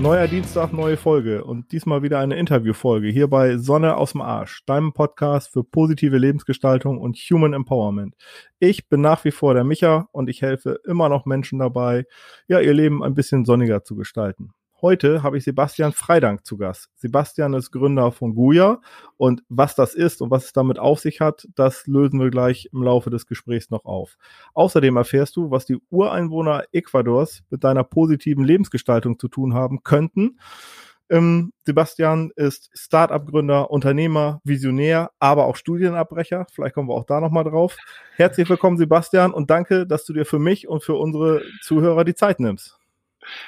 Neuer Dienstag, neue Folge und diesmal wieder eine Interviewfolge hier bei Sonne aus dem Arsch, deinem Podcast für positive Lebensgestaltung und Human Empowerment. Ich bin nach wie vor der Micha und ich helfe immer noch Menschen dabei, ja, ihr Leben ein bisschen sonniger zu gestalten. Heute habe ich Sebastian Freidank zu Gast. Sebastian ist Gründer von Guya und was das ist und was es damit auf sich hat, das lösen wir gleich im Laufe des Gesprächs noch auf. Außerdem erfährst du, was die Ureinwohner Ecuadors mit deiner positiven Lebensgestaltung zu tun haben könnten. Ähm, Sebastian ist Startup-Gründer, Unternehmer, Visionär, aber auch Studienabbrecher. Vielleicht kommen wir auch da nochmal drauf. Herzlich willkommen, Sebastian, und danke, dass du dir für mich und für unsere Zuhörer die Zeit nimmst.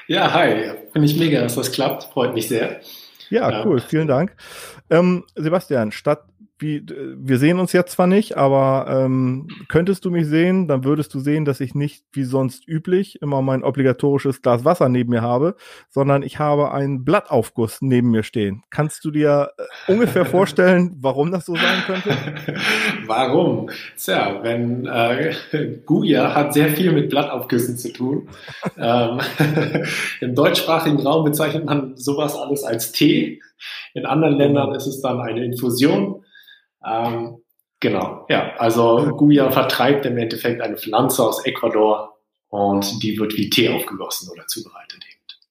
Ja, hi. Finde ich mega, dass das klappt. Freut mich sehr. Ja, cool. Vielen Dank. Ähm, Sebastian, statt wie, wir sehen uns jetzt zwar nicht, aber ähm, könntest du mich sehen, dann würdest du sehen, dass ich nicht wie sonst üblich immer mein obligatorisches Glas Wasser neben mir habe, sondern ich habe einen Blattaufguss neben mir stehen. Kannst du dir äh, ungefähr vorstellen, warum das so sein könnte? warum? Tja, wenn äh, Guya hat sehr viel mit Blattaufgüssen zu tun. ähm, Im deutschsprachigen Raum bezeichnet man sowas alles als Tee. In anderen Ländern ist es dann eine Infusion. Ähm, genau, ja, also Guya vertreibt im Endeffekt eine Pflanze aus Ecuador und die wird wie Tee aufgegossen oder zubereitet.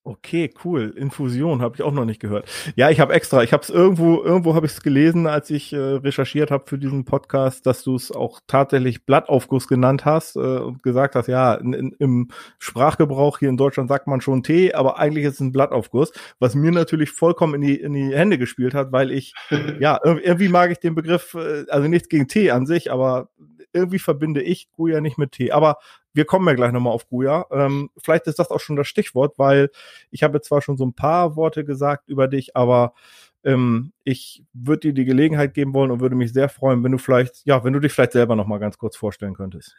Okay, cool. Infusion habe ich auch noch nicht gehört. Ja, ich habe extra, ich habe es irgendwo, irgendwo habe ich es gelesen, als ich äh, recherchiert habe für diesen Podcast, dass du es auch tatsächlich Blattaufguss genannt hast äh, und gesagt hast, ja, in, in, im Sprachgebrauch hier in Deutschland sagt man schon Tee, aber eigentlich ist es ein Blattaufguss, was mir natürlich vollkommen in die, in die Hände gespielt hat, weil ich, ja, irgendwie mag ich den Begriff, äh, also nichts gegen Tee an sich, aber irgendwie verbinde ich Guya nicht mit Tee. Aber wir kommen ja gleich nochmal auf Guya. Ähm, vielleicht ist das auch schon das Stichwort, weil ich habe zwar schon so ein paar Worte gesagt über dich, aber ähm, ich würde dir die Gelegenheit geben wollen und würde mich sehr freuen, wenn du vielleicht, ja, wenn du dich vielleicht selber nochmal ganz kurz vorstellen könntest.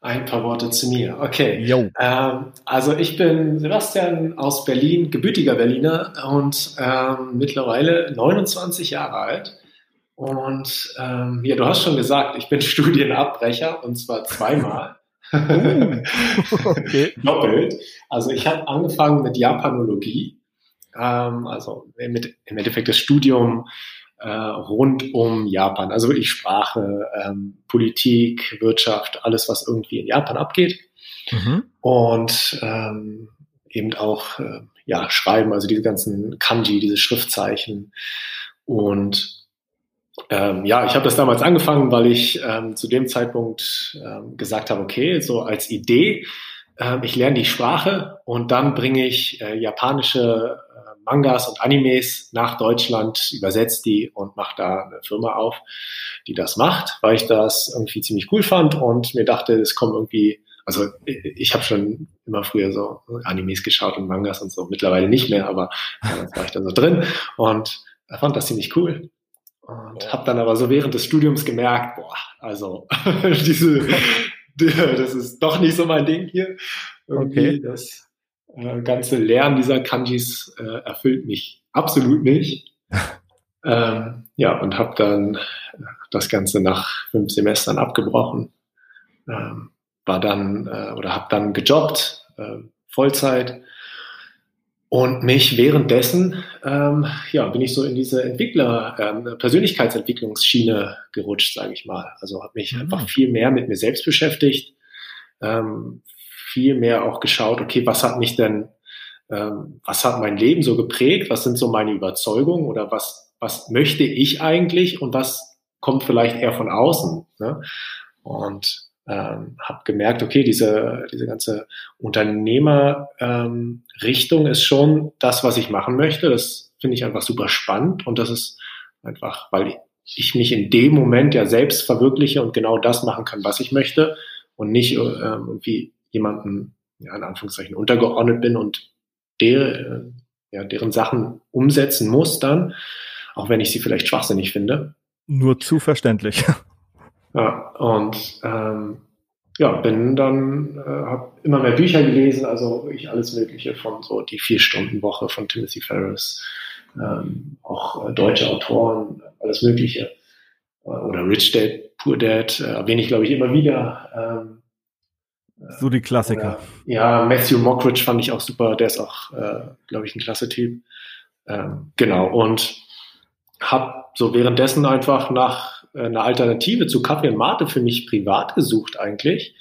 Ein paar Worte zu mir. Okay. Ähm, also ich bin Sebastian aus Berlin, gebürtiger Berliner und ähm, mittlerweile 29 Jahre alt. Und ähm, ja, du hast schon gesagt, ich bin Studienabbrecher und zwar zweimal. Uh, okay. Doppelt. Also ich habe angefangen mit Japanologie, ähm, also mit im Endeffekt das Studium äh, rund um Japan, also wirklich Sprache, ähm, Politik, Wirtschaft, alles, was irgendwie in Japan abgeht. Mhm. Und ähm, eben auch äh, ja, Schreiben, also diese ganzen Kanji, diese Schriftzeichen. Und ähm, ja, ich habe das damals angefangen, weil ich ähm, zu dem Zeitpunkt ähm, gesagt habe, okay, so als Idee, äh, ich lerne die Sprache und dann bringe ich äh, japanische äh, Mangas und Animes nach Deutschland, übersetze die und mache da eine Firma auf, die das macht, weil ich das irgendwie ziemlich cool fand und mir dachte, es kommen irgendwie, also ich habe schon immer früher so Animes geschaut und Mangas und so, mittlerweile nicht mehr, aber damals war ich da so drin und fand das ziemlich cool und ja. habe dann aber so während des Studiums gemerkt, boah, also diese, das ist doch nicht so mein Ding hier. Irgendwie okay. das äh, ganze Lernen dieser Kanjis äh, erfüllt mich absolut nicht. ähm, ja, und habe dann das Ganze nach fünf Semestern abgebrochen. Ähm, war dann äh, oder habe dann gejobbt, äh, Vollzeit und mich währenddessen, ähm, ja, bin ich so in diese Entwickler, ähm, Persönlichkeitsentwicklungsschiene gerutscht, sage ich mal. Also habe mich mhm. einfach viel mehr mit mir selbst beschäftigt, ähm, viel mehr auch geschaut, okay, was hat mich denn, ähm, was hat mein Leben so geprägt, was sind so meine Überzeugungen oder was, was möchte ich eigentlich und was kommt vielleicht eher von außen. Ne? Und ähm, habe gemerkt, okay, diese, diese ganze Unternehmerrichtung ähm, ist schon das, was ich machen möchte. Das finde ich einfach super spannend und das ist einfach, weil ich mich in dem Moment ja selbst verwirkliche und genau das machen kann, was ich möchte und nicht äh, irgendwie jemanden, ja, in Anführungszeichen, untergeordnet bin und der, äh, ja, deren Sachen umsetzen muss dann, auch wenn ich sie vielleicht schwachsinnig finde. Nur zu verständlich. Ja, und ähm, ja, bin dann, äh, habe immer mehr Bücher gelesen, also ich alles Mögliche von so die Vier-Stunden-Woche von Timothy Ferris, ähm, auch äh, deutsche Autoren, alles Mögliche. Äh, oder Rich Dad, Poor Dad, äh, erwähne ich, glaube ich, immer wieder. Ähm, So die Klassiker. Ja, Matthew Mockridge fand ich auch super. Der ist auch, äh, glaube ich, ein klasse Typ. Ähm, genau. Und habe so währenddessen einfach nach äh, einer Alternative zu Kaffee und Mate für mich privat gesucht eigentlich.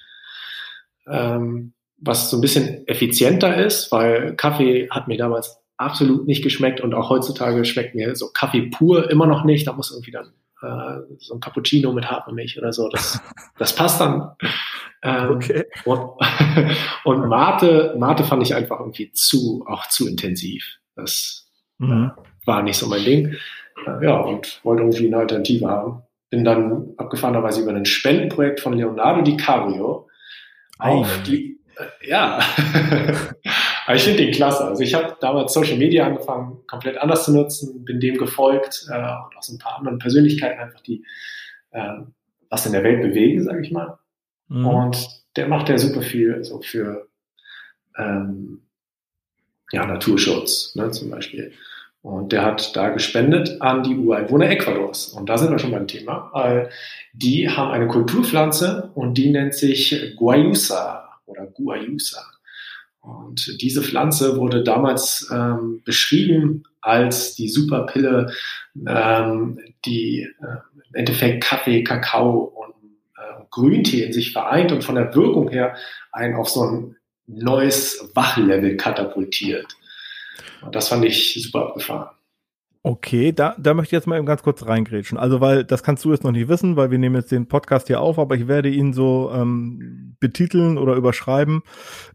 Ähm, was so ein bisschen effizienter ist, weil Kaffee hat mir damals absolut nicht geschmeckt und auch heutzutage schmeckt mir so Kaffee pur immer noch nicht. Da muss irgendwie dann äh, so ein Cappuccino mit Hafermilch oder so. Das, das passt dann. Ähm, okay. Und, und Mate, Mate fand ich einfach irgendwie zu, auch zu intensiv. Das mhm. war nicht so mein Ding. Äh, ja, und wollte irgendwie eine Alternative haben. Bin dann abgefahrenerweise über ein Spendenprojekt von Leonardo DiCaprio auf die, äh, ja, aber ich finde den klasse. Also ich habe damals Social Media angefangen, komplett anders zu nutzen, bin dem gefolgt äh, und auch so ein paar anderen Persönlichkeiten einfach, die äh, was in der Welt bewegen, sage ich mal. Mhm. Und der macht ja super viel so für ähm, ja, Naturschutz, ne, zum Beispiel. Und der hat da gespendet an die Ureinwohner Ecuadors. Und da sind wir schon beim Thema. Die haben eine Kulturpflanze und die nennt sich Guayusa oder Guayusa. Und diese Pflanze wurde damals ähm, beschrieben als die Superpille, ähm, die äh, im Endeffekt Kaffee, Kakao und äh, Grüntee in sich vereint und von der Wirkung her einen auf so ein neues Wachlevel katapultiert. Und das fand ich super abgefahren. Okay, da, da möchte ich jetzt mal eben ganz kurz reingrätschen. Also, weil das kannst du jetzt noch nicht wissen, weil wir nehmen jetzt den Podcast hier auf, aber ich werde ihn so ähm, betiteln oder überschreiben,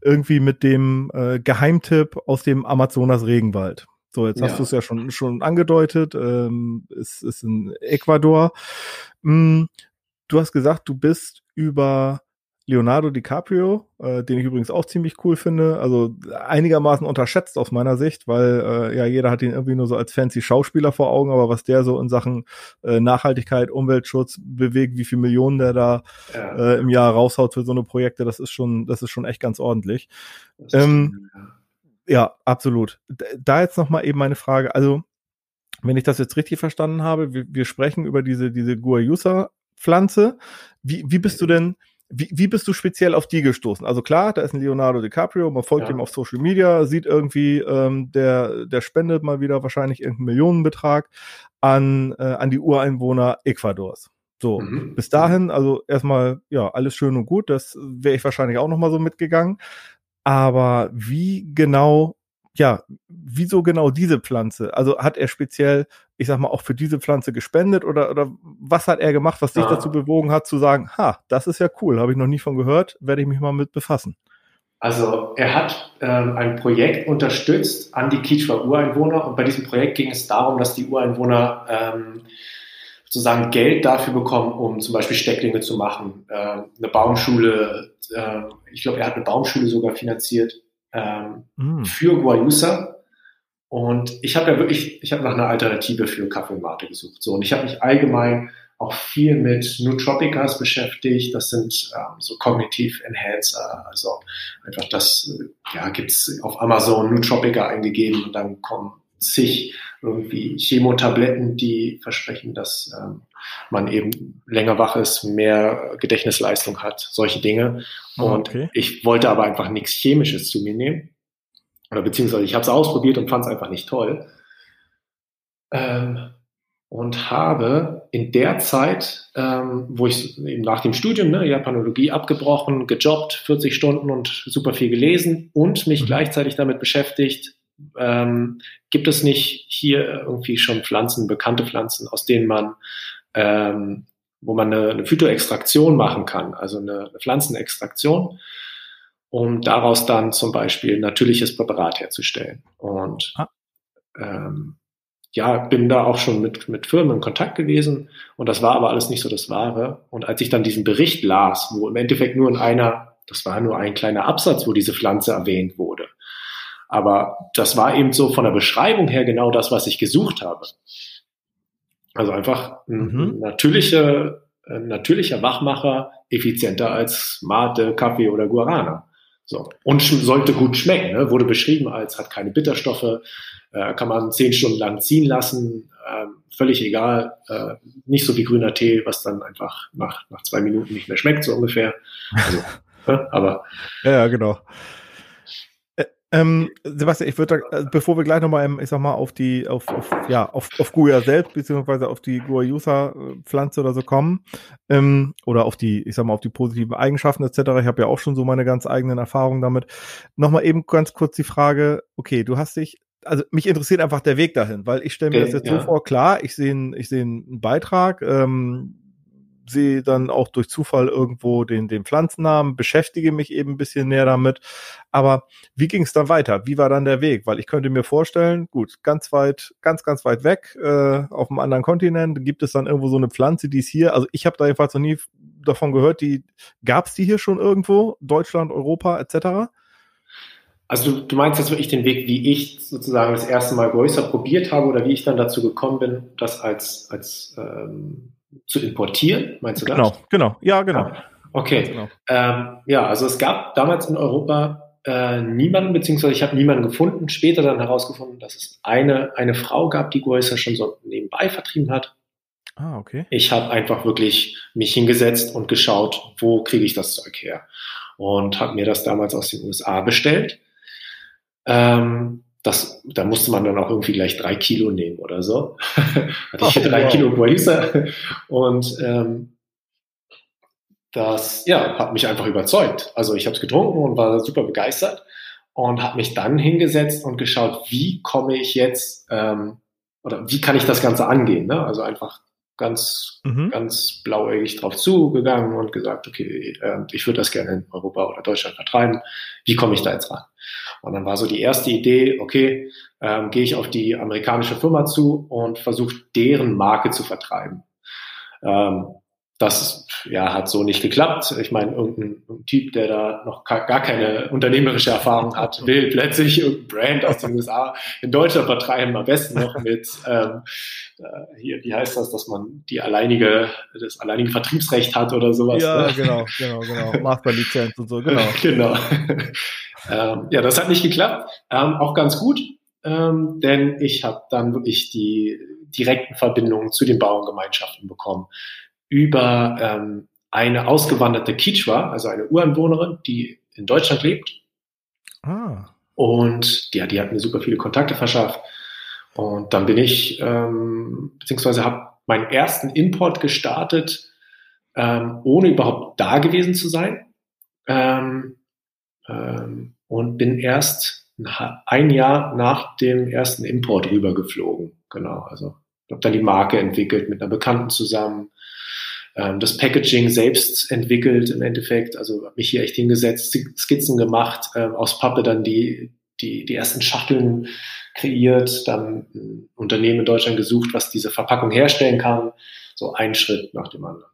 irgendwie mit dem äh, Geheimtipp aus dem Amazonas Regenwald. So, jetzt ja. hast du es ja schon, schon angedeutet, ähm, es ist in Ecuador. Hm, du hast gesagt, du bist über Leonardo DiCaprio, äh, den ich übrigens auch ziemlich cool finde, also einigermaßen unterschätzt aus meiner Sicht, weil äh, ja jeder hat ihn irgendwie nur so als fancy Schauspieler vor Augen, aber was der so in Sachen äh, Nachhaltigkeit, Umweltschutz bewegt, wie viel Millionen der da ja. äh, im Jahr raushaut für so eine Projekte, das ist schon, das ist schon echt ganz ordentlich. Ähm, ja, absolut. Da jetzt noch mal eben meine Frage, also wenn ich das jetzt richtig verstanden habe, wir, wir sprechen über diese diese Guayusa Pflanze. Wie, wie bist du denn wie, wie bist du speziell auf die gestoßen? Also klar, da ist ein Leonardo DiCaprio, man folgt ja. ihm auf Social Media, sieht irgendwie, ähm, der, der spendet mal wieder wahrscheinlich irgendeinen Millionenbetrag an, äh, an die Ureinwohner Ecuadors. So, mhm. bis dahin, also erstmal, ja, alles schön und gut, das wäre ich wahrscheinlich auch nochmal so mitgegangen. Aber wie genau ja, wieso genau diese Pflanze? Also hat er speziell, ich sag mal, auch für diese Pflanze gespendet oder, oder was hat er gemacht, was dich ja. dazu bewogen hat, zu sagen, ha, das ist ja cool, habe ich noch nie von gehört, werde ich mich mal mit befassen? Also er hat ähm, ein Projekt unterstützt an die Kichwa-Ureinwohner und bei diesem Projekt ging es darum, dass die Ureinwohner ähm, sozusagen Geld dafür bekommen, um zum Beispiel Stecklinge zu machen, äh, eine Baumschule, äh, ich glaube, er hat eine Baumschule sogar finanziert ähm, mm. für Guayusa. Und ich habe ja wirklich, ich habe nach einer Alternative für Kaffee und Mate gesucht. So, und ich habe mich allgemein auch viel mit Nootropicas beschäftigt. Das sind ähm, so Cognitive Enhancer. Also einfach das, äh, ja, gibt's auf Amazon Nootropica eingegeben und dann kommen zig irgendwie Chemotabletten, die versprechen, dass ähm, man eben länger wach ist, mehr Gedächtnisleistung hat, solche Dinge. Ah, und okay. ich wollte aber einfach nichts Chemisches zu mir nehmen. Oder beziehungsweise ich habe es ausprobiert und fand es einfach nicht toll. Ähm, und habe in der Zeit, ähm, wo ich eben nach dem Studium, ne, Japanologie abgebrochen, gejobbt, 40 Stunden und super viel gelesen und mich mhm. gleichzeitig damit beschäftigt, ähm, gibt es nicht hier irgendwie schon Pflanzen, bekannte Pflanzen, aus denen man, ähm, wo man eine, eine Phytoextraktion machen kann, also eine, eine Pflanzenextraktion, um daraus dann zum Beispiel natürliches Präparat herzustellen. Und ah. ähm, ja, bin da auch schon mit, mit Firmen in Kontakt gewesen und das war aber alles nicht so das Wahre. Und als ich dann diesen Bericht las, wo im Endeffekt nur in einer, das war nur ein kleiner Absatz, wo diese Pflanze erwähnt wurde, aber das war eben so von der Beschreibung her genau das, was ich gesucht habe. Also einfach ein mhm. natürlicher, ein natürlicher Wachmacher, effizienter als Mate, Kaffee oder Guarana. So. Und sollte gut schmecken, ne? wurde beschrieben als hat keine Bitterstoffe, äh, kann man zehn Stunden lang ziehen lassen, äh, völlig egal, äh, nicht so wie grüner Tee, was dann einfach nach, nach zwei Minuten nicht mehr schmeckt, so ungefähr. Also Aber. Ja, genau. Ähm, Sebastian, ich würde, äh, bevor wir gleich nochmal, ich sag mal, auf die, auf, auf ja, auf, auf Guya selbst, beziehungsweise auf die Guayusa-Pflanze oder so kommen, ähm, oder auf die, ich sag mal, auf die positiven Eigenschaften etc. Ich habe ja auch schon so meine ganz eigenen Erfahrungen damit. Nochmal eben ganz kurz die Frage, okay, du hast dich also mich interessiert einfach der Weg dahin, weil ich stelle mir okay, das jetzt ja. so vor, klar, ich sehe ich sehe einen Beitrag, ähm, sehe dann auch durch Zufall irgendwo den, den Pflanzennamen, beschäftige mich eben ein bisschen näher damit. Aber wie ging es dann weiter? Wie war dann der Weg? Weil ich könnte mir vorstellen, gut, ganz weit, ganz, ganz weit weg, äh, auf einem anderen Kontinent, gibt es dann irgendwo so eine Pflanze, die ist hier, also ich habe da jedenfalls noch nie davon gehört, die gab es die hier schon irgendwo, Deutschland, Europa etc.? Also du, du meinst jetzt wirklich den Weg, wie ich sozusagen das erste Mal größer probiert habe oder wie ich dann dazu gekommen bin, das als, als ähm, zu importieren, meinst du das? Genau, genau, ja, genau. Ah, okay. Genau. Ähm, ja, also es gab damals in Europa äh, niemanden, beziehungsweise ich habe niemanden gefunden, später dann herausgefunden, dass es eine, eine Frau gab, die Goisa schon so nebenbei vertrieben hat. Ah, okay. Ich habe einfach wirklich mich hingesetzt und geschaut, wo kriege ich das Zeug her. Und habe mir das damals aus den USA bestellt. Ähm, das, da musste man dann auch irgendwie gleich drei Kilo nehmen oder so. Hatte ich hier drei wow. Kilo Guayusa und ähm, das ja, hat mich einfach überzeugt. Also ich habe es getrunken und war super begeistert und habe mich dann hingesetzt und geschaut, wie komme ich jetzt ähm, oder wie kann ich das Ganze angehen. Ne? Also einfach ganz, mhm. ganz blauäugig drauf zugegangen und gesagt, okay, äh, ich würde das gerne in Europa oder Deutschland vertreiben. Wie komme ich da jetzt ran? Und dann war so die erste Idee, okay, ähm, gehe ich auf die amerikanische Firma zu und versuche deren Marke zu vertreiben. Ähm, das ja, hat so nicht geklappt. Ich meine, irgendein, irgendein Typ, der da noch gar keine unternehmerische Erfahrung hat, will plötzlich irgendein Brand aus den USA in Deutschland vertreiben, am besten noch mit ähm, äh, hier, wie heißt das, dass man die alleinige, das alleinige Vertriebsrecht hat oder sowas. Ja, ne? genau, genau, genau. Masterlizenz und so, genau. genau. Ähm, ja, das hat nicht geklappt. Ähm, auch ganz gut, ähm, denn ich habe dann wirklich die direkten Verbindungen zu den Bauerngemeinschaften bekommen über ähm, eine ausgewanderte Kichwa, also eine Ureinwohnerin, die in Deutschland lebt. Ah. Und ja, die hat mir super viele Kontakte verschafft. Und dann bin ich, ähm, beziehungsweise habe meinen ersten Import gestartet, ähm, ohne überhaupt da gewesen zu sein. Ähm, ähm, und bin erst ein Jahr nach dem ersten Import rübergeflogen. Genau, also habe dann die Marke entwickelt mit einer Bekannten zusammen, ähm, das Packaging selbst entwickelt im Endeffekt, also habe mich hier echt hingesetzt, Skizzen gemacht, äh, aus Pappe dann die, die, die ersten Schachteln kreiert, dann ein Unternehmen in Deutschland gesucht, was diese Verpackung herstellen kann. So ein Schritt nach dem anderen.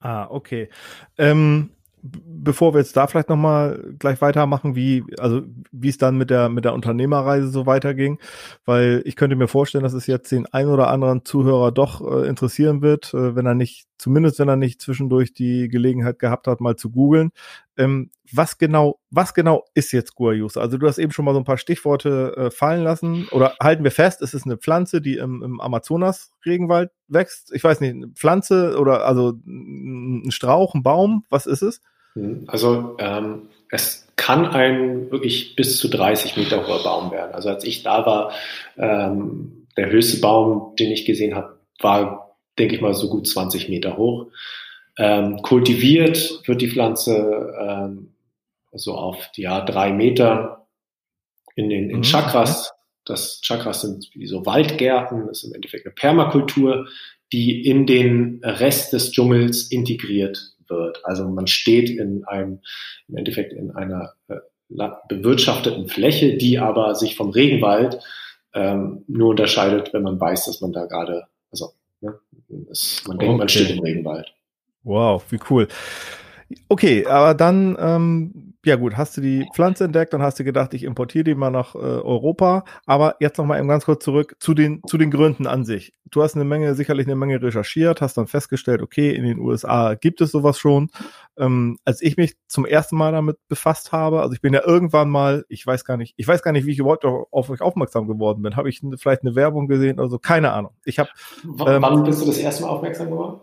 Ah, okay. Ähm, bevor wir jetzt da vielleicht nochmal gleich weitermachen, wie, also wie es dann mit der, mit der Unternehmerreise so weiterging, weil ich könnte mir vorstellen, dass es jetzt den ein oder anderen Zuhörer doch äh, interessieren wird, äh, wenn er nicht, zumindest wenn er nicht zwischendurch die Gelegenheit gehabt hat, mal zu googeln. Ähm, was genau, was genau ist jetzt Guayusa? Also du hast eben schon mal so ein paar Stichworte äh, fallen lassen oder halten wir fest, es ist eine Pflanze, die im, im Amazonas-Regenwald wächst. Ich weiß nicht, eine Pflanze oder also ein Strauch, ein Baum, was ist es? Hm, also ähm, es kann ein wirklich bis zu 30 Meter hoher Baum werden. Also als ich da war, ähm, der höchste Baum, den ich gesehen habe, war, denke ich mal, so gut 20 Meter hoch. Ähm, kultiviert wird die Pflanze ähm, so auf ja, drei Meter in den in mhm. Chakras. Das Chakras sind wie so Waldgärten, das ist im Endeffekt eine Permakultur, die in den Rest des Dschungels integriert wird. Also man steht in einem, im Endeffekt in einer äh, bewirtschafteten Fläche, die aber sich vom Regenwald ähm, nur unterscheidet, wenn man weiß, dass man da gerade, also ne, es, man denkt, okay. man steht im Regenwald. Wow, wie cool. Okay, aber dann, ähm, ja gut, hast du die Pflanze entdeckt, dann hast du gedacht, ich importiere die mal nach äh, Europa. Aber jetzt nochmal eben ganz kurz zurück zu den, zu den Gründen an sich. Du hast eine Menge, sicherlich eine Menge recherchiert, hast dann festgestellt, okay, in den USA gibt es sowas schon. Ähm, als ich mich zum ersten Mal damit befasst habe, also ich bin ja irgendwann mal, ich weiß gar nicht, ich weiß gar nicht, wie ich überhaupt auf euch aufmerksam geworden bin. Habe ich vielleicht eine Werbung gesehen oder so? Keine Ahnung. Ich habe. Ähm, Wann bist du das erste Mal aufmerksam geworden?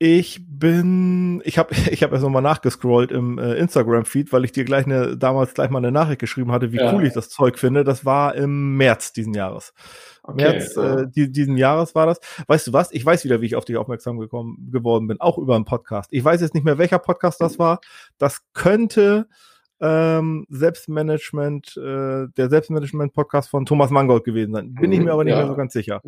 Ich bin, ich habe ich hab erst nochmal nachgescrollt im äh, Instagram-Feed, weil ich dir gleich eine, damals gleich mal eine Nachricht geschrieben hatte, wie ja. cool ich das Zeug finde. Das war im März diesen Jahres. Okay, März so. äh, die, diesen Jahres war das. Weißt du was? Ich weiß wieder, wie ich auf dich aufmerksam gekommen, geworden bin, auch über einen Podcast. Ich weiß jetzt nicht mehr, welcher Podcast das war. Das könnte ähm, Selbstmanagement, äh, der Selbstmanagement-Podcast von Thomas Mangold gewesen sein. Bin ich mhm, mir aber nicht ja. mehr so ganz sicher.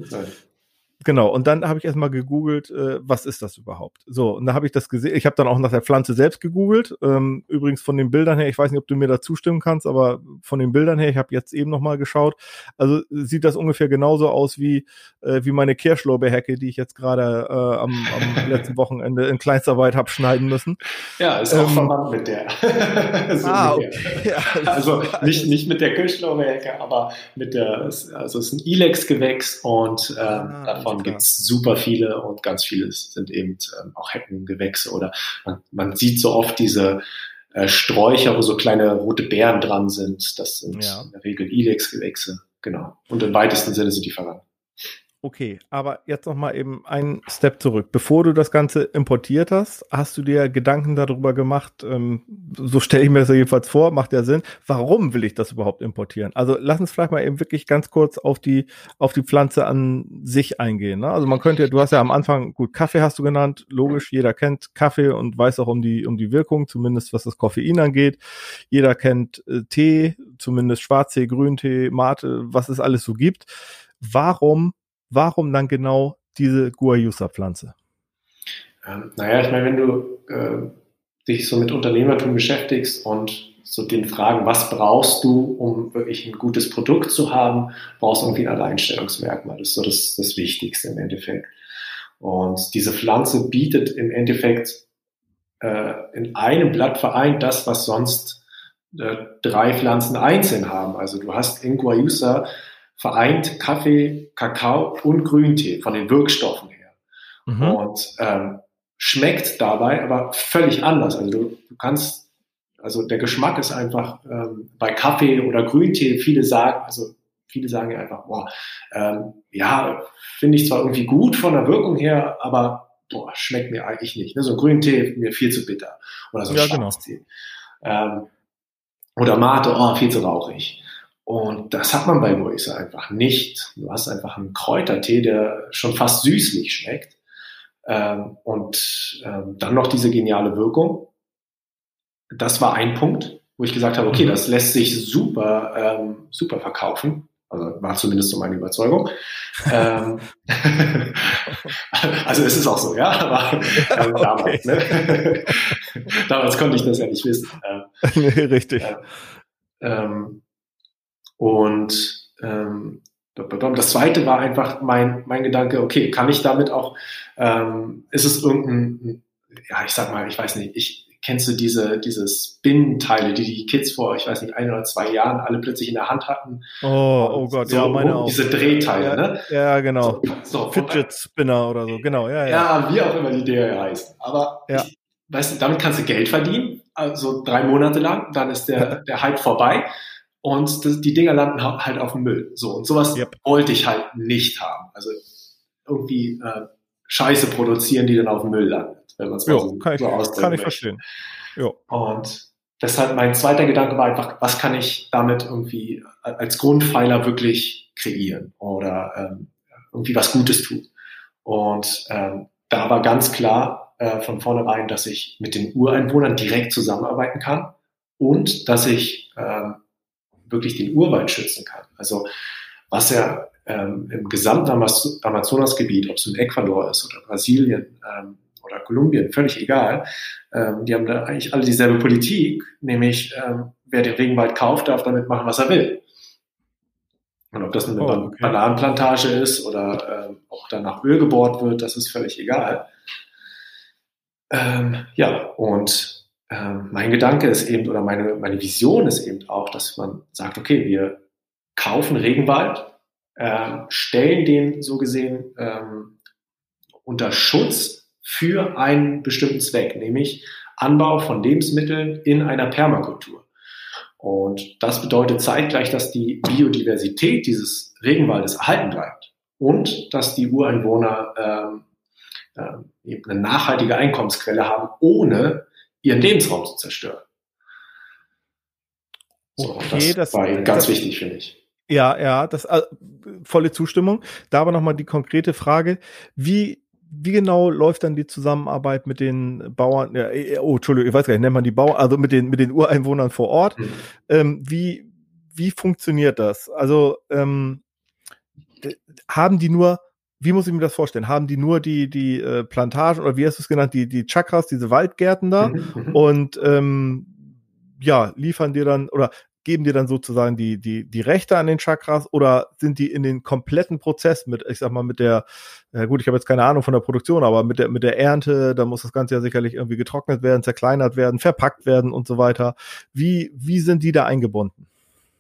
Genau, und dann habe ich erstmal gegoogelt, äh, was ist das überhaupt? So, und da habe ich das gesehen. Ich habe dann auch nach der Pflanze selbst gegoogelt. Ähm, übrigens von den Bildern her, ich weiß nicht, ob du mir da zustimmen kannst, aber von den Bildern her, ich habe jetzt eben nochmal geschaut. Also sieht das ungefähr genauso aus wie, äh, wie meine Kirschlorbeerhecke, die ich jetzt gerade äh, am, am letzten Wochenende in Kleinstarbeit habe schneiden müssen. Ja, ist auch ähm, verwandt mit der. so ah, okay. ja, also nicht, nicht mit der Kirschlorbeerhecke, aber mit der, also es ist ein Ilex-Gewächs und äh, ah, davon davon gibt es super viele und ganz viele sind eben ähm, auch Heckengewächse oder man, man, sieht so oft diese äh, Sträucher, wo so kleine rote Beeren dran sind. Das sind ja. in der Regel Ilex-Gewächse, genau. Und im weitesten Sinne sind die verwandt. Okay, aber jetzt noch mal eben einen Step zurück. Bevor du das Ganze importiert hast, hast du dir Gedanken darüber gemacht, ähm, so stelle ich mir das jedenfalls vor, macht ja Sinn, warum will ich das überhaupt importieren? Also lass uns vielleicht mal eben wirklich ganz kurz auf die, auf die Pflanze an sich eingehen. Ne? Also man könnte, du hast ja am Anfang, gut, Kaffee hast du genannt, logisch, jeder kennt Kaffee und weiß auch um die, um die Wirkung, zumindest was das Koffein angeht. Jeder kennt äh, Tee, zumindest Schwarztee, Grüntee, Mate, was es alles so gibt. Warum warum dann genau diese Guayusa-Pflanze? Ähm, naja, ich meine, wenn du äh, dich so mit Unternehmertum beschäftigst und so den Fragen, was brauchst du, um wirklich ein gutes Produkt zu haben, brauchst du irgendwie ein Alleinstellungsmerkmal. Das ist so das, das Wichtigste im Endeffekt. Und diese Pflanze bietet im Endeffekt äh, in einem Blatt vereint das, was sonst äh, drei Pflanzen einzeln haben. Also du hast in Guayusa vereint Kaffee, Kakao und Grüntee von den Wirkstoffen her. Mhm. Und ähm, schmeckt dabei aber völlig anders. Also du, du kannst, also der Geschmack ist einfach ähm, bei Kaffee oder Grüntee, viele sagen, also viele sagen ja einfach, boah, ähm, ja, finde ich zwar irgendwie gut von der Wirkung her, aber boah, schmeckt mir eigentlich nicht. Ne? So Grüntee mir viel zu bitter. Oder so ja, genau. Schwarztee. Genau. Ähm, oder Mate, oh, viel zu rauchig. Und das hat man bei Moise einfach nicht. Du hast einfach einen Kräutertee, der schon fast süßlich schmeckt. Ähm, und ähm, dann noch diese geniale Wirkung. Das war ein Punkt, wo ich gesagt habe, okay, mhm. das lässt sich super, ähm, super verkaufen. Also war zumindest so meine Überzeugung. ähm, also es ist auch so, ja, aber äh, damals, ne? damals konnte ich das ja nicht wissen. Ähm, nee, richtig. Äh, ähm, und ähm, das zweite war einfach mein, mein Gedanke, okay, kann ich damit auch, ähm, ist es irgendein, ja, ich sag mal, ich weiß nicht, ich, kennst du diese, diese Spin-Teile, die die Kids vor, ich weiß nicht, ein oder zwei Jahren alle plötzlich in der Hand hatten? Oh, oh Gott, so, ja, meine auch. Diese Drehteile, ja, ne? Ja, genau. So, so Fidget Spinner oder so, genau, ja, ja. Ja, wie auch immer die Dinge heißen. Aber ja. ich, weißt du, damit kannst du Geld verdienen, also drei Monate lang, dann ist der, der Hype vorbei und das, die Dinger landen halt auf dem Müll. So, und sowas yep. wollte ich halt nicht haben. Also irgendwie äh, Scheiße produzieren, die dann auf dem Müll landet, wenn man es mal so, kann ich, so kann ich verstehen. Jo. Und deshalb mein zweiter Gedanke war einfach, was kann ich damit irgendwie als Grundpfeiler wirklich kreieren oder ähm, irgendwie was Gutes tun. Und ähm, da war ganz klar äh, von vornherein, dass ich mit den Ureinwohnern direkt zusammenarbeiten kann und dass ich ähm, wirklich den Urwald schützen kann. Also was ja ähm, im gesamten Amazonasgebiet, ob es in Ecuador ist oder Brasilien ähm, oder Kolumbien, völlig egal, ähm, die haben da eigentlich alle dieselbe Politik, nämlich ähm, wer den Regenwald kauft, darf damit machen, was er will. Und ob das eine oh, okay. Bananenplantage ist oder ähm, auch danach Öl gebohrt wird, das ist völlig egal. Ähm, ja, und ähm, mein Gedanke ist eben, oder meine, meine Vision ist eben auch, dass man sagt, okay, wir kaufen Regenwald, äh, stellen den so gesehen ähm, unter Schutz für einen bestimmten Zweck, nämlich Anbau von Lebensmitteln in einer Permakultur. Und das bedeutet zeitgleich, dass die Biodiversität dieses Regenwaldes erhalten bleibt und dass die Ureinwohner ähm, äh, eben eine nachhaltige Einkommensquelle haben, ohne ihren Lebensraum zu zerstören. So, okay, das, das war ganz das, wichtig, finde ich. Ja, ja, das äh, volle Zustimmung. Da aber nochmal die konkrete Frage, wie wie genau läuft dann die Zusammenarbeit mit den Bauern? Ja, äh, oh, Entschuldigung, ich weiß gar nicht, nennt man die Bauern, also mit den mit den Ureinwohnern vor Ort? Mhm. Ähm, wie wie funktioniert das? Also ähm, haben die nur wie muss ich mir das vorstellen? Haben die nur die, die äh, Plantagen oder wie hast du es genannt, die, die Chakras, diese Waldgärten da mhm, mhm. und ähm, ja, liefern dir dann oder geben dir dann sozusagen die, die, die Rechte an den Chakras oder sind die in den kompletten Prozess mit, ich sag mal, mit der, ja gut, ich habe jetzt keine Ahnung von der Produktion, aber mit der, mit der Ernte, da muss das Ganze ja sicherlich irgendwie getrocknet werden, zerkleinert werden, verpackt werden und so weiter. Wie, wie sind die da eingebunden?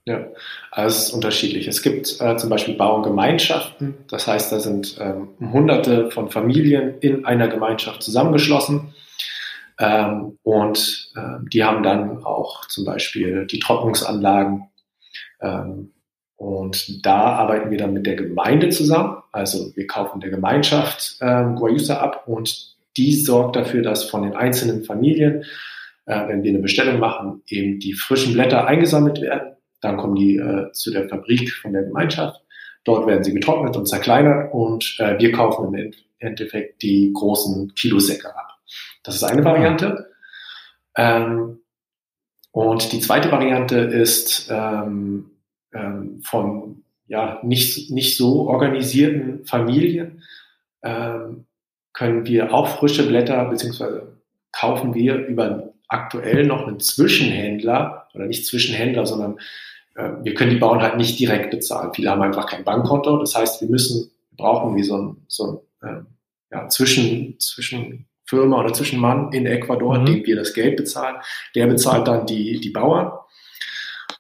Ja, also es ist unterschiedlich. Es gibt äh, zum Beispiel Bauerngemeinschaften, das heißt, da sind ähm, Hunderte von Familien in einer Gemeinschaft zusammengeschlossen ähm, und äh, die haben dann auch zum Beispiel die Trocknungsanlagen. Ähm, und da arbeiten wir dann mit der Gemeinde zusammen. Also wir kaufen der Gemeinschaft ähm, Guayusa ab und die sorgt dafür, dass von den einzelnen Familien, äh, wenn wir eine Bestellung machen, eben die frischen Blätter eingesammelt werden. Dann kommen die äh, zu der Fabrik von der Gemeinschaft. Dort werden sie getrocknet und zerkleinert und äh, wir kaufen im Endeffekt die großen Kilosäcke ab. Das ist eine Variante. Ähm, und die zweite Variante ist ähm, ähm, von ja, nicht, nicht so organisierten Familien ähm, können wir auch frische Blätter beziehungsweise kaufen wir über aktuell noch einen Zwischenhändler oder nicht Zwischenhändler, sondern wir können die Bauern halt nicht direkt bezahlen. Viele haben einfach kein Bankkonto. Das heißt, wir müssen, brauchen wie so ein, so ein äh, ja, zwischen, zwischen Firma oder Zwischenmann in Ecuador, mhm. dem wir das Geld bezahlen. Der bezahlt dann die, die Bauern.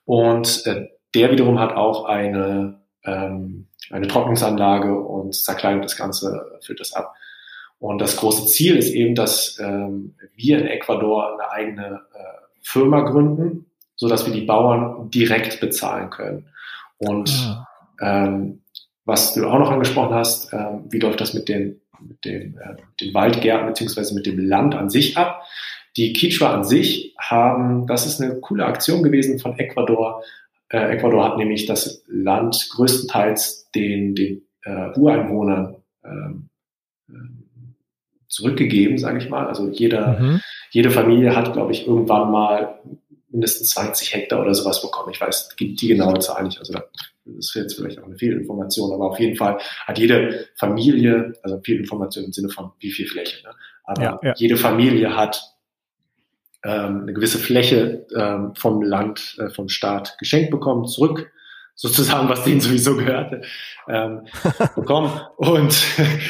Und äh, der wiederum hat auch eine, ähm, eine Trocknungsanlage und zerkleinert das Ganze, füllt das ab. Und das große Ziel ist eben, dass ähm, wir in Ecuador eine eigene äh, Firma gründen, so dass wir die Bauern direkt bezahlen können. Und ja. Ah. ähm, was du auch noch angesprochen hast, ähm, wie läuft das mit den mit dem, äh, den Waldgärten beziehungsweise mit dem Land an sich ab. Die Quichua an sich haben, das ist eine coole Aktion gewesen von Ecuador. Äh, Ecuador hat nämlich das Land größtenteils den, den äh, Ureinwohnern ähm, äh, zurückgegeben, sage ich mal. Also jeder, mhm. jede Familie hat, glaube ich, irgendwann mal mindestens 20 Hektar oder sowas bekommen. Ich weiß die, die genaue Zahl nicht. Also das ist jetzt vielleicht auch eine Fehlinformation, aber auf jeden Fall hat jede Familie, also Fehlinformation im Sinne von wie viel Fläche, ne? aber ja, ja. jede Familie hat ähm, eine gewisse Fläche ähm, vom Land, äh, vom Staat geschenkt bekommen, zurück sozusagen, was denen sowieso gehörte, ähm, bekommen. Und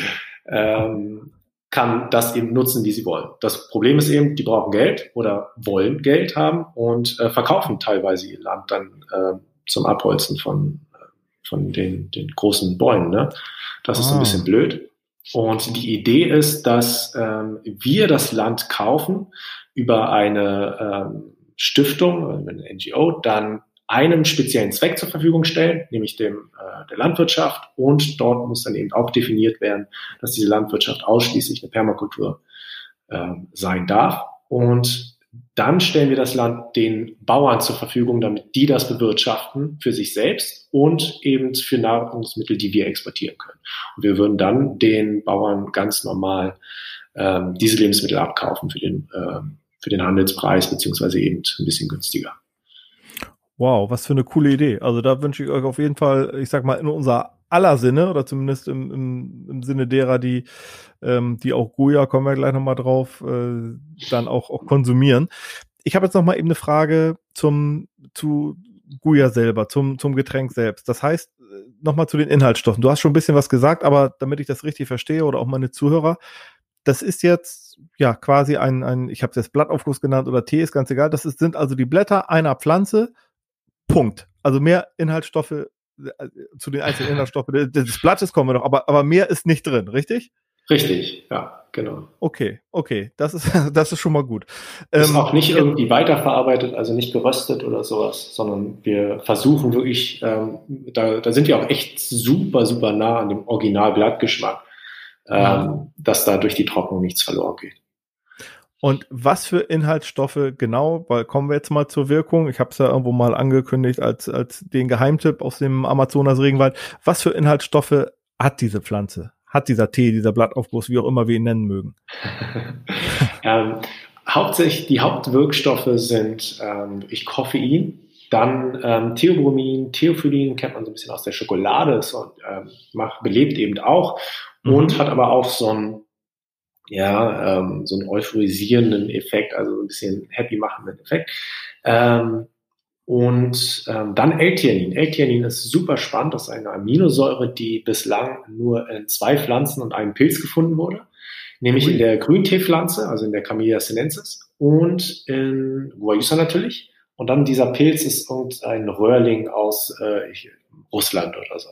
ähm, kann das eben nutzen, wie sie wollen. Das Problem ist eben, die brauchen Geld oder wollen Geld haben und äh, verkaufen teilweise ihr Land dann äh, zum Abholzen von, von den, den großen Bäumen. Ne? Das ah. ist ein bisschen blöd. Und die Idee ist, dass ähm, wir das Land kaufen über eine ähm, Stiftung, eine NGO, dann einem speziellen Zweck zur Verfügung stellen, nämlich dem äh, der Landwirtschaft. Und dort muss dann eben auch definiert werden, dass diese Landwirtschaft ausschließlich eine Permakultur äh, sein darf. Und dann stellen wir das Land den Bauern zur Verfügung, damit die das bewirtschaften für sich selbst und eben für Nahrungsmittel, die wir exportieren können. Und wir würden dann den Bauern ganz normal ähm, diese Lebensmittel abkaufen für den, ähm, für den Handelspreis, beziehungsweise eben ein bisschen günstiger. Wow, was für eine coole Idee. Also da wünsche ich euch auf jeden Fall, ich sag mal, in unser aller Sinne oder zumindest im, im, im Sinne derer, die, ähm, die auch Goya, kommen wir gleich nochmal drauf, äh, dann auch, auch konsumieren. Ich habe jetzt nochmal eben eine Frage zum, zu Goya selber, zum, zum Getränk selbst. Das heißt, äh, nochmal zu den Inhaltsstoffen. Du hast schon ein bisschen was gesagt, aber damit ich das richtig verstehe oder auch meine Zuhörer, das ist jetzt ja quasi ein, ein ich habe es jetzt Blattaufguss genannt oder Tee, ist ganz egal. Das ist, sind also die Blätter einer Pflanze Punkt. Also mehr Inhaltsstoffe äh, zu den einzelnen Inhaltsstoffen des Blattes kommen wir noch, aber, aber mehr ist nicht drin, richtig? Richtig, ja, genau. Okay, okay, das ist, das ist schon mal gut. Ist ähm, auch nicht irgendwie weiterverarbeitet, also nicht geröstet oder sowas, sondern wir versuchen wirklich, ähm, da, da sind wir auch echt super, super nah an dem Originalblattgeschmack. ähm, mhm. dass da durch die Trocknung nichts verloren geht. Und was für Inhaltsstoffe genau, weil kommen wir jetzt mal zur Wirkung. Ich habe es ja irgendwo mal angekündigt als, als den Geheimtipp aus dem Amazonas-Regenwald. Was für Inhaltsstoffe hat diese Pflanze? Hat dieser Tee, dieser Blattaufguss, wie auch immer wir ihn nennen mögen? ähm, hauptsächlich die Hauptwirkstoffe sind ähm, ich Koffein, dann ähm, Theobromin, Theophyllin kennt man so ein bisschen aus der Schokolade, ist, ähm, macht, belebt eben auch und mhm. hat aber auch so ein ja, ähm, so einen euphorisierenden Effekt, also ein bisschen happy machenden Effekt. Ähm, und ähm, dann L-Theanin. L-Theanin ist super spannend. Das ist eine Aminosäure, die bislang nur in zwei Pflanzen und einem Pilz gefunden wurde. Nämlich in der Grünteepflanze, also in der Camellia sinensis und in Guayusa natürlich. Und dann dieser Pilz ist irgendein Röhrling aus äh, Russland oder so.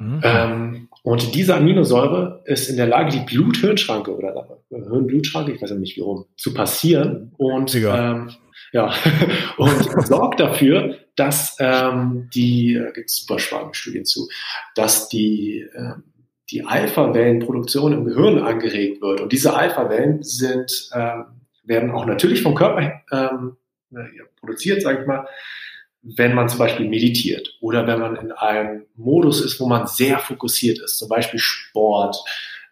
Mhm. Ähm, und diese Aminosäure ist in der Lage, die Blut-Hirn-Schranke oder Hirn-Blut-Schranke, ich weiß ja nicht wie rum, zu passieren und, ähm, ja, und sorgt dafür, dass ähm, die, äh, gibt super spannende Studien zu, dass die, äh, die Alpha-Wellenproduktion im Gehirn angeregt wird. Und diese Alpha-Wellen sind, ähm, werden auch natürlich vom Körper ähm, produziert, sage ich mal, wenn man zum Beispiel meditiert oder wenn man in einem Modus ist, wo man sehr fokussiert ist, zum Beispiel Sport,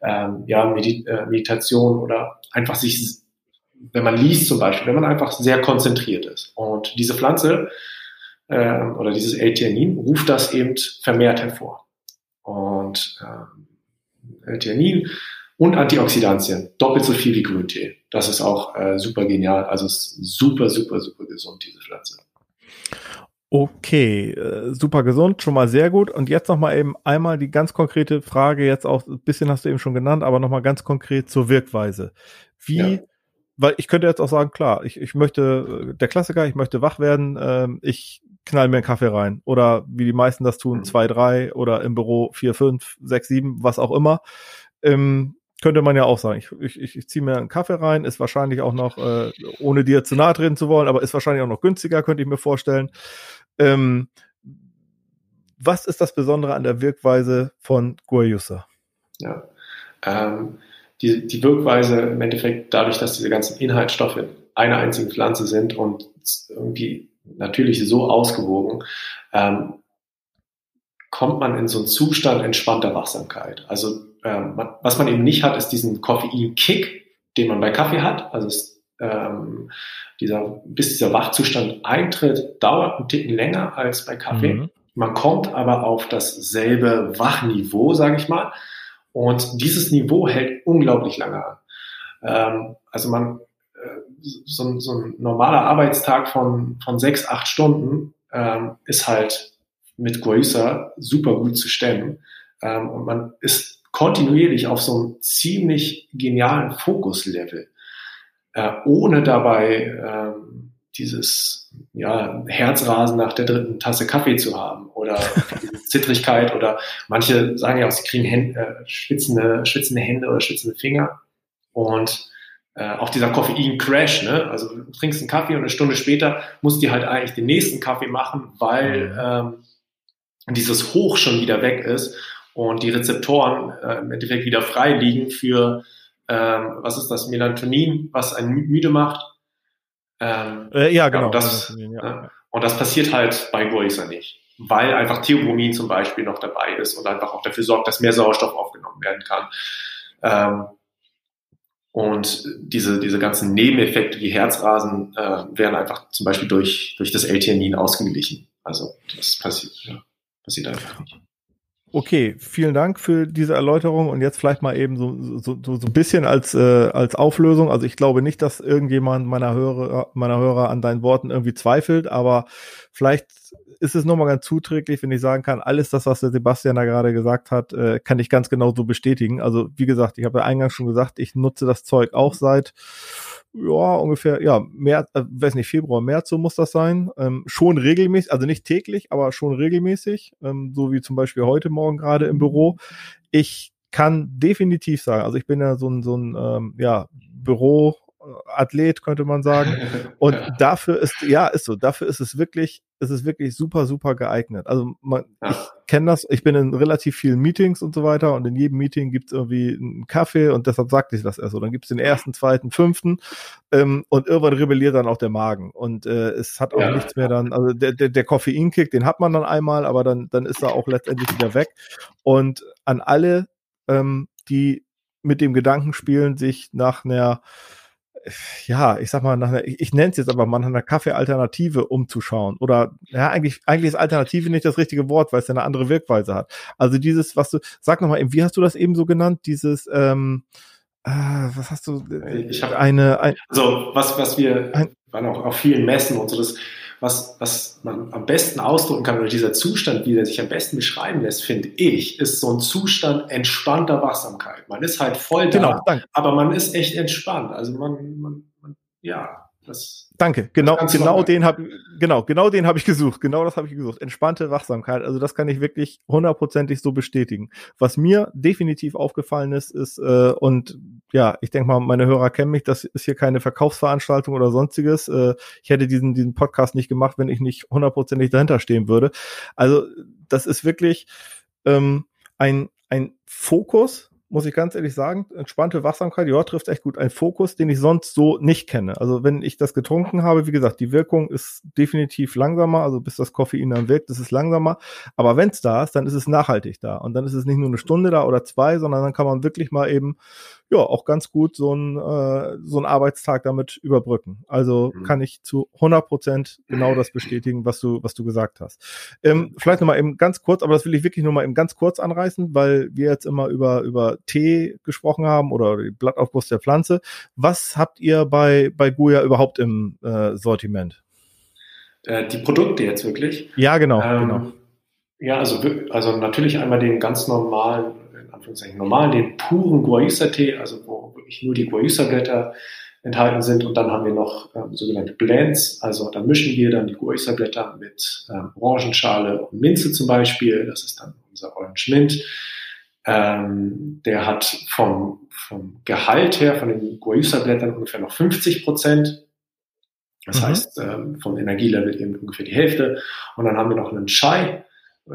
ähm, ja, Medi äh, Meditation oder einfach sich, wenn man liest zum Beispiel, wenn man einfach sehr konzentriert ist. Und diese Pflanze äh, oder dieses L-Theanin ruft das eben vermehrt hervor. Und äh, L-Theanin und Antioxidantien, doppelt so viel wie Grüntee. Das ist auch äh, super genial. Also super, super, super gesund, diese Pflanze. Okay, äh, super gesund, schon mal sehr gut. Und jetzt nochmal eben einmal die ganz konkrete Frage, jetzt auch ein bisschen hast du eben schon genannt, aber nochmal ganz konkret zur Wirkweise. Wie, ja. weil ich könnte jetzt auch sagen, klar, ich, ich möchte, äh, der Klassiker, ich möchte wach werden, äh, ich knall mir einen Kaffee rein. Oder wie die meisten das tun, mhm. zwei, drei oder im Büro vier, fünf, sechs, sieben, was auch immer. Ähm, könnte man ja auch sagen. Ich, ich, ich, ziehe mir einen Kaffee rein, ist wahrscheinlich auch noch, äh, ohne dir zu nahe treten zu wollen, aber ist wahrscheinlich auch noch günstiger, könnte ich mir vorstellen. Ähm, was ist das Besondere an der Wirkweise von Guayusa? Ja, ähm, die, die Wirkweise im Endeffekt dadurch, dass diese ganzen Inhaltsstoffe in einer einzigen Pflanze sind und irgendwie natürlich so ausgewogen, ähm, kommt man in so einen Zustand entspannter Wachsamkeit. Also ähm, was man eben nicht hat, ist diesen Koffein-Kick, den man bei Kaffee hat. Also es ähm, dieser, bis dieser Wachzustand eintritt, dauert ein Ticken länger als bei Kaffee. Mhm. Man kommt aber auf dasselbe Wachniveau, sage ich mal. Und dieses Niveau hält unglaublich lange an. Ähm, also man, äh, so, so, ein normaler Arbeitstag von, von sechs, acht Stunden ähm, ist halt mit Guayusa super gut zu stemmen. Ähm, und man ist kontinuierlich auf so einem ziemlich genialen Fokuslevel äh, ohne dabei äh, dieses ja, Herzrasen nach der dritten Tasse Kaffee zu haben oder Zittrigkeit oder manche sagen ja auch, sie kriegen Hände, äh, schwitzende, schwitzende Hände oder schwitzende Finger und äh, auch dieser Koffein-Crash, ne? also du trinkst einen Kaffee und eine Stunde später musst du halt eigentlich den nächsten Kaffee machen, weil mhm. ähm, dieses Hoch schon wieder weg ist und die Rezeptoren äh, im Endeffekt wieder frei liegen für ähm, was ist das, Melatonin, was einen müde macht. Ähm, äh, ja, genau. Und das, ja. und das passiert halt bei Goisa nicht, weil einfach Theobromin zum Beispiel noch dabei ist und einfach auch dafür sorgt, dass mehr Sauerstoff aufgenommen werden kann. Ähm, und diese, diese ganzen Nebeneffekte wie Herzrasen äh, werden einfach zum Beispiel durch, durch das L-Theanin ausgeglichen. Also das passiert, ja, passiert einfach nicht. Okay, vielen Dank für diese Erläuterung und jetzt vielleicht mal eben so, so, so, so ein bisschen als, äh, als Auflösung. Also ich glaube nicht, dass irgendjemand meiner Hörer, meiner Hörer an deinen Worten irgendwie zweifelt, aber vielleicht ist es nochmal ganz zuträglich, wenn ich sagen kann, alles das, was der Sebastian da gerade gesagt hat, äh, kann ich ganz genau so bestätigen. Also wie gesagt, ich habe ja eingangs schon gesagt, ich nutze das Zeug auch seit ja, ungefähr, ja, mehr, äh, weiß nicht, Februar, März, so muss das sein. Ähm, schon regelmäßig, also nicht täglich, aber schon regelmäßig, ähm, so wie zum Beispiel heute Morgen gerade im Büro. Ich kann definitiv sagen, also ich bin ja so ein, so ein ähm, ja, Büroathlet, könnte man sagen. Und dafür ist, ja, ist so, dafür ist es wirklich ist es wirklich super, super geeignet. Also man, ja. ich kenne das, ich bin in relativ vielen Meetings und so weiter und in jedem Meeting gibt's irgendwie einen Kaffee und deshalb sagte ich das erst so. Dann gibt's den ersten, zweiten, fünften ähm, und irgendwann rebelliert dann auch der Magen und äh, es hat auch ja. nichts mehr dann, also der, der, der Koffeinkick, den hat man dann einmal, aber dann, dann ist er auch letztendlich wieder weg. Und an alle, ähm, die mit dem Gedanken spielen, sich nach einer ja, ich sag mal, nach einer, ich, ich nenne es jetzt aber mal nach einer Kaffee-Alternative umzuschauen. Oder ja, eigentlich, eigentlich ist Alternative nicht das richtige Wort, weil es ja eine andere Wirkweise hat. Also dieses, was du, sag nochmal, wie hast du das eben so genannt? Dieses, ähm, äh, was hast du? Ich habe eine, ein, also was, was wir ein, waren auch auf vielen Messen und so, das was, was man am besten ausdrücken kann, oder dieser Zustand, wie der sich am besten beschreiben lässt, finde ich, ist so ein Zustand entspannter Wachsamkeit. Man ist halt voll da, genau, aber man ist echt entspannt. Also man, man, man ja, das Danke, genau, genau den habe genau, genau den habe ich gesucht. Genau das habe ich gesucht. Entspannte Wachsamkeit. Also das kann ich wirklich hundertprozentig so bestätigen. Was mir definitiv aufgefallen ist, ist äh, und ja, ich denke mal, meine Hörer kennen mich. Das ist hier keine Verkaufsveranstaltung oder sonstiges. Äh, ich hätte diesen diesen Podcast nicht gemacht, wenn ich nicht hundertprozentig dahinter stehen würde. Also das ist wirklich ähm, ein ein Fokus muss ich ganz ehrlich sagen, entspannte Wachsamkeit, ja, trifft echt gut. Ein Fokus, den ich sonst so nicht kenne. Also wenn ich das getrunken habe, wie gesagt, die Wirkung ist definitiv langsamer, also bis das Koffein dann wirkt, ist es langsamer. Aber wenn es da ist, dann ist es nachhaltig da. Und dann ist es nicht nur eine Stunde da oder zwei, sondern dann kann man wirklich mal eben ja auch ganz gut so ein äh, so ein Arbeitstag damit überbrücken. Also mhm. kann ich zu 100 Prozent genau das bestätigen, was du was du gesagt hast. Ähm, vielleicht noch mal eben ganz kurz, aber das will ich wirklich nur mal eben ganz kurz anreißen, weil wir jetzt immer über über Tee gesprochen haben oder die Blattaufguss der Pflanze. Was habt ihr bei bei Guya überhaupt im äh, Sortiment? Äh, die Produkte jetzt wirklich? Ja, genau, ähm, genau. Ja, also, also natürlich einmal den ganz normalen Anführungszeichen normal, den puren Guayusa-Tee, also wo wirklich nur die Guayusa-Blätter enthalten sind. Und dann haben wir noch ähm, sogenannte Blends, also da mischen wir dann die Guayusa-Blätter mit ähm, Orangenschale und Minze zum Beispiel. Das ist dann unser Orange Mint. Ähm, der hat vom, vom Gehalt her, von den Guayusa-Blättern ungefähr noch 50 Prozent. Das mhm. heißt, ähm, vom Energielevel eben ungefähr die Hälfte. Und dann haben wir noch einen Chai.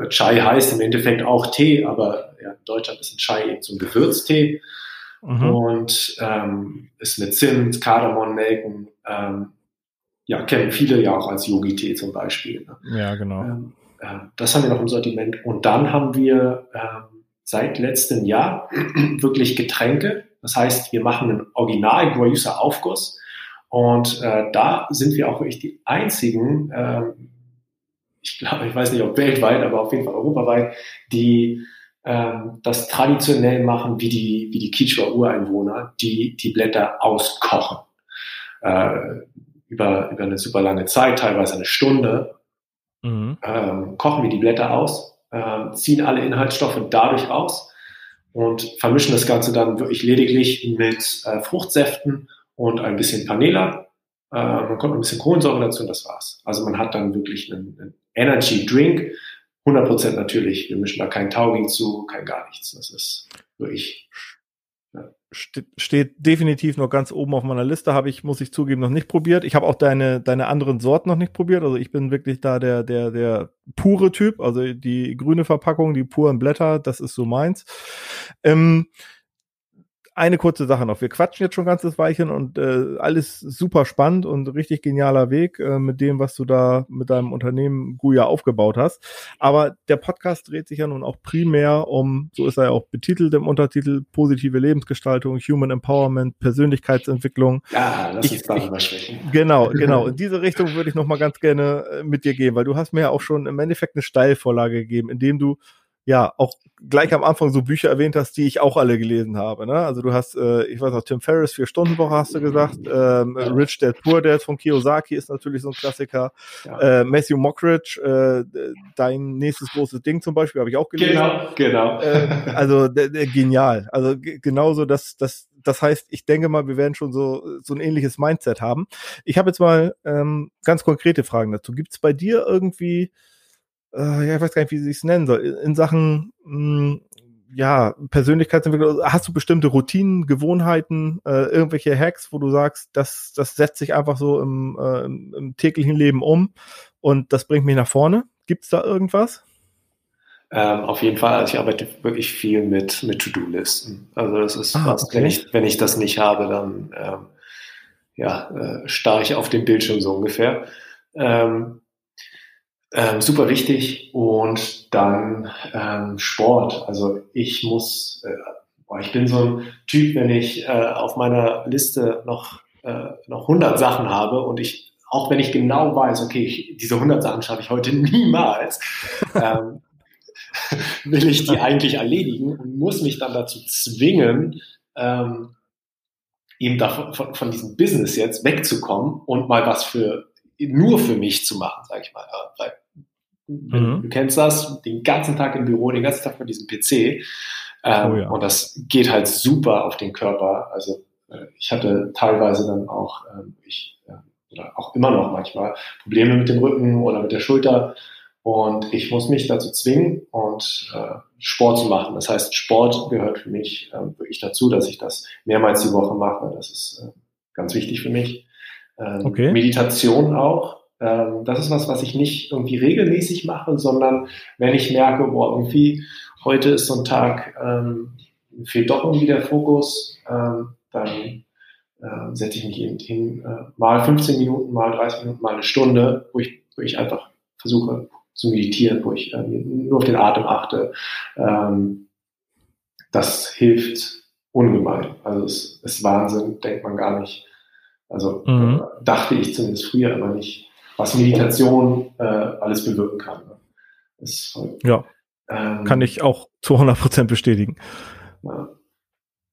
Chai heißt im Endeffekt auch Tee, aber ja, in Deutschland ist ein Chai eben so ein Gewürztee mhm. und ähm, ist mit Zimt, Kardamom, Nelken, ähm, ja, kennen viele ja auch als Yogi-Tee zum Beispiel. Ne? Ja, genau. Ähm, äh, das haben wir noch im Sortiment. Und dann haben wir ähm, seit letztem Jahr wirklich Getränke. Das heißt, wir machen einen Original Guayusa Aufguss. Und äh, da sind wir auch wirklich die einzigen, ähm, ich glaube, ich weiß nicht, ob weltweit, aber auf jeden Fall europaweit, die ähm, das traditionell machen wie die, wie die Kichwa-Ureinwohner, die die Blätter auskochen. Äh, über, über eine super lange Zeit, teilweise eine Stunde, mhm. ähm, kochen wir die Blätter aus, äh, ziehen alle Inhaltsstoffe dadurch aus und vermischen das Ganze dann wirklich lediglich mit äh, Fruchtsäften und ein bisschen Panela. Äh, man kommt ein bisschen Kohlensäure dazu und das war's. Also man hat dann wirklich einen, einen Energy Drink, 100% natürlich. Wir mischen da kein Taurin zu, kein gar nichts. Das ist wirklich. Steht definitiv noch ganz oben auf meiner Liste, habe ich, muss ich zugeben, noch nicht probiert. Ich habe auch deine, deine anderen Sorten noch nicht probiert. Also ich bin wirklich da der, der, der pure Typ. Also die grüne Verpackung, die puren Blätter, das ist so meins. Ähm, eine kurze Sache noch. Wir quatschen jetzt schon ganzes Weilchen und äh, alles super spannend und richtig genialer Weg äh, mit dem, was du da mit deinem Unternehmen Guya aufgebaut hast. Aber der Podcast dreht sich ja nun auch primär um, so ist er ja auch betitelt im Untertitel, positive Lebensgestaltung, Human Empowerment, Persönlichkeitsentwicklung. Ja, lass uns darüber sprechen. Genau, genau. In diese Richtung würde ich noch mal ganz gerne äh, mit dir gehen, weil du hast mir ja auch schon im Endeffekt eine Steilvorlage gegeben, indem du ja auch gleich am Anfang so Bücher erwähnt hast, die ich auch alle gelesen habe. Ne? Also du hast, äh, ich weiß noch, Tim Ferriss, vier Stunden Woche hast du gesagt, ähm, ja. Rich Dad Poor Dad von Kiyosaki ist natürlich so ein Klassiker. Ja. Äh, Matthew Mockridge, äh, dein nächstes großes Ding zum Beispiel, habe ich auch gelesen. Genau, genau. Äh, also genial. Also genauso das, das, das heißt, ich denke mal, wir werden schon so so ein ähnliches Mindset haben. Ich habe jetzt mal ähm, ganz konkrete Fragen dazu. Gibt es bei dir irgendwie äh, ja, ich weiß gar nicht, wie ich es nennen soll, in Sachen mh, hm, ja, Persönlichkeitsentwicklung, hast du bestimmte Routinen, Gewohnheiten, äh, irgendwelche Hacks, wo du sagst, das, das setzt sich einfach so im, äh, im, täglichen Leben um und das bringt mich nach vorne. Gibt es da irgendwas? Ähm, auf jeden Fall. Also ich arbeite wirklich viel mit, mit To-Do-Listen. Also das ist ah, was, okay. wenn ich, wenn ich das nicht habe, dann ähm, ja, äh, starre ich auf dem Bildschirm so ungefähr. Ähm, ähm, super wichtig. Und dann ähm, Sport. Also ich muss, äh, boah, ich bin so ein Typ, wenn ich äh, auf meiner Liste noch, äh, noch 100 Sachen habe und ich auch wenn ich genau weiß, okay, ich, diese 100 Sachen schaffe ich heute niemals, ähm, will ich die eigentlich erledigen und muss mich dann dazu zwingen, ähm, eben davon, von, von diesem Business jetzt wegzukommen und mal was für nur für mich zu machen, sage ich mal. Weil, mhm. Du kennst das, den ganzen Tag im Büro, den ganzen Tag mit diesem PC. Ähm, oh ja. Und das geht halt super auf den Körper. Also äh, ich hatte teilweise dann auch, ähm, ich, äh, oder auch immer noch manchmal, Probleme mit dem Rücken oder mit der Schulter. Und ich muss mich dazu zwingen und äh, Sport zu machen. Das heißt, Sport gehört für mich äh, wirklich dazu, dass ich das mehrmals die Woche mache. Das ist äh, ganz wichtig für mich. Ähm, okay. Meditation auch. Ähm, das ist was, was ich nicht irgendwie regelmäßig mache, sondern wenn ich merke, boah, irgendwie heute ist so ein Tag, ähm, fehlt doch irgendwie der Fokus, ähm, dann äh, setze ich mich eben hin, äh, mal 15 Minuten, mal 30 Minuten, mal eine Stunde, wo ich, wo ich einfach versuche zu meditieren, wo ich äh, nur auf den Atem achte. Ähm, das hilft ungemein. Also es ist Wahnsinn, denkt man gar nicht. Also mhm. dachte ich zumindest früher immer nicht, was Meditation äh, alles bewirken kann. Ne? Voll, ja, ähm, kann ich auch zu 100 Prozent bestätigen. Ja.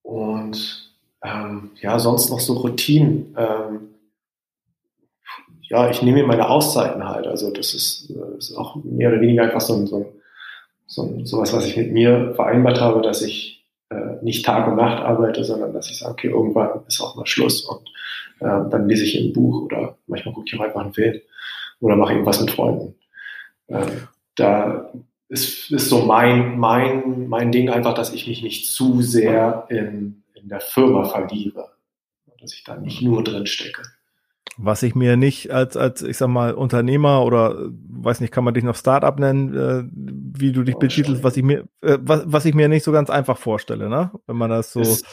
Und ähm, ja, sonst noch so Routinen. Ähm, ja, ich nehme mir meine Auszeiten halt. Also das ist, das ist auch mehr oder weniger einfach so ein, so, so sowas, was ich mit mir vereinbart habe, dass ich äh, nicht Tag und Nacht arbeite, sondern dass ich sage, okay, irgendwann ist auch mal Schluss und äh, dann lese ich ein Buch oder manchmal gucke ich auch einfach einen Film oder mache irgendwas mit Freunden. Äh, da ist, ist so mein, mein, mein Ding einfach, dass ich mich nicht zu sehr in, in der Firma verliere. Dass ich da nicht nur drin stecke. Was ich mir nicht als, als, ich sag mal, Unternehmer oder weiß nicht, kann man dich noch Startup nennen, äh, wie du dich oh, betitelst, was ich mir, äh, was, was ich mir nicht so ganz einfach vorstelle, ne? Wenn man das so, ist,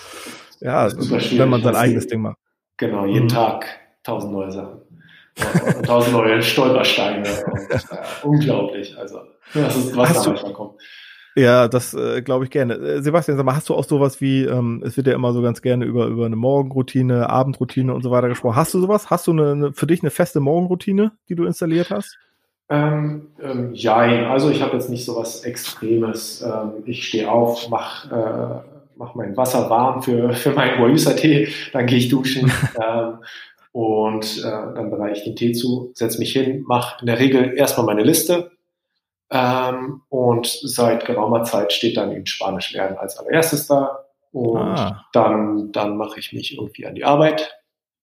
ja, wenn man sein eigenes Ding macht. Genau, jeden mhm. Tag tausend neue Sachen. Tausend neue Stolpersteine. Und, äh, unglaublich. Also, das ist, was Hast da manchmal kommt. Ja, das äh, glaube ich gerne. Äh, Sebastian, sag mal, hast du auch sowas wie, ähm, es wird ja immer so ganz gerne über, über eine Morgenroutine, Abendroutine und so weiter gesprochen. Hast du sowas? Hast du eine, eine für dich eine feste Morgenroutine, die du installiert hast? Ähm, ähm, jein, also ich habe jetzt nicht sowas Extremes. Ähm, ich stehe auf, mache äh, mach mein Wasser warm für, für meinen Guayusa-Tee, dann gehe ich duschen ähm, und äh, dann bereite ich den Tee zu, setze mich hin, mache in der Regel erstmal meine Liste, ähm, und seit geraumer Zeit steht dann eben Spanisch lernen als allererstes da. Und ah. dann, dann mache ich mich irgendwie an die Arbeit,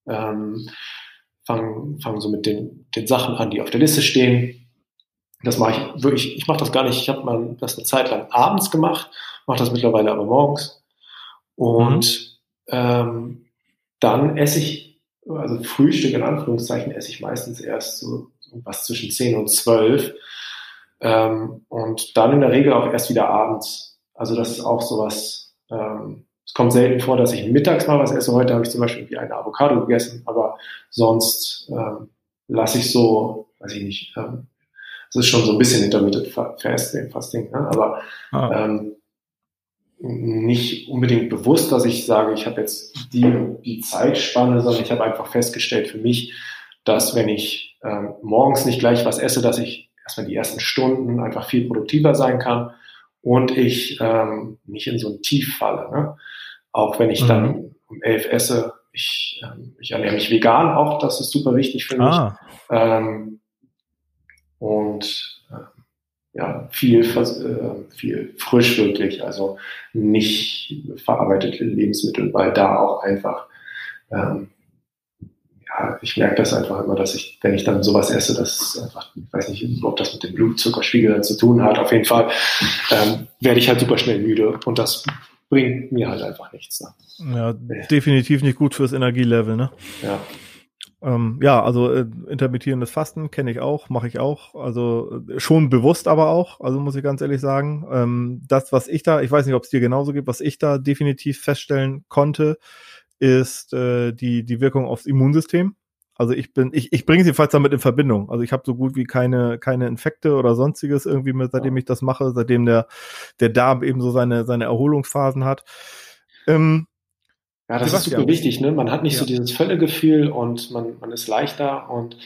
ähm, fange fang so mit den, den Sachen an, die auf der Liste stehen. Das mache ich wirklich, ich mache das gar nicht, ich habe mal das eine Zeit lang abends gemacht, mache das mittlerweile aber morgens. Und mhm. ähm, dann esse ich, also Frühstück in Anführungszeichen, esse ich meistens erst so was zwischen 10 und 12 ähm, und dann in der Regel auch erst wieder abends. Also das ist auch sowas, ähm, es kommt selten vor, dass ich mittags mal was esse. Heute habe ich zum Beispiel wie eine Avocado gegessen, aber sonst ähm, lasse ich so, weiß ich nicht, ähm, es ist schon so ein bisschen Intermittent Fasting, Fasting ne? aber ah. ähm, nicht unbedingt bewusst, dass ich sage, ich habe jetzt die, die Zeitspanne, sondern ich habe einfach festgestellt für mich, dass wenn ich ähm, morgens nicht gleich was esse, dass ich erstmal die ersten Stunden einfach viel produktiver sein kann und ich ähm, nicht in so ein Tief falle. Ne? Auch wenn ich mhm. dann um elf esse, ich, ähm, ich ernähre mich vegan auch, das ist super wichtig für mich. Ah. Ähm, und äh, ja, viel, äh, viel frisch wirklich, also nicht verarbeitete Lebensmittel, weil da auch einfach ähm, ja, ich merke das einfach immer, dass ich, wenn ich dann sowas esse, dass einfach, ich weiß nicht, ob das mit dem Blutzuckerspiegel dann zu tun hat. Auf jeden Fall ähm, werde ich halt super schnell müde und das bringt mir halt einfach nichts. Ne? Ja, definitiv nicht gut fürs Energielevel, ne? Ja. Ähm, ja, also äh, intermittierendes Fasten kenne ich auch, mache ich auch. Also äh, schon bewusst aber auch, also muss ich ganz ehrlich sagen. Ähm, das, was ich da, ich weiß nicht, ob es dir genauso gibt, was ich da definitiv feststellen konnte, ist äh, die, die Wirkung aufs Immunsystem. Also ich bin, ich, ich bringe sie falls damit in Verbindung. Also ich habe so gut wie keine, keine Infekte oder sonstiges irgendwie mit, seitdem ich das mache, seitdem der, der Darm eben so seine, seine Erholungsphasen hat. Ähm, ja, das Sebastian. ist super wichtig, ne? Man hat nicht ja. so dieses Völlegefühl und man, man ist leichter und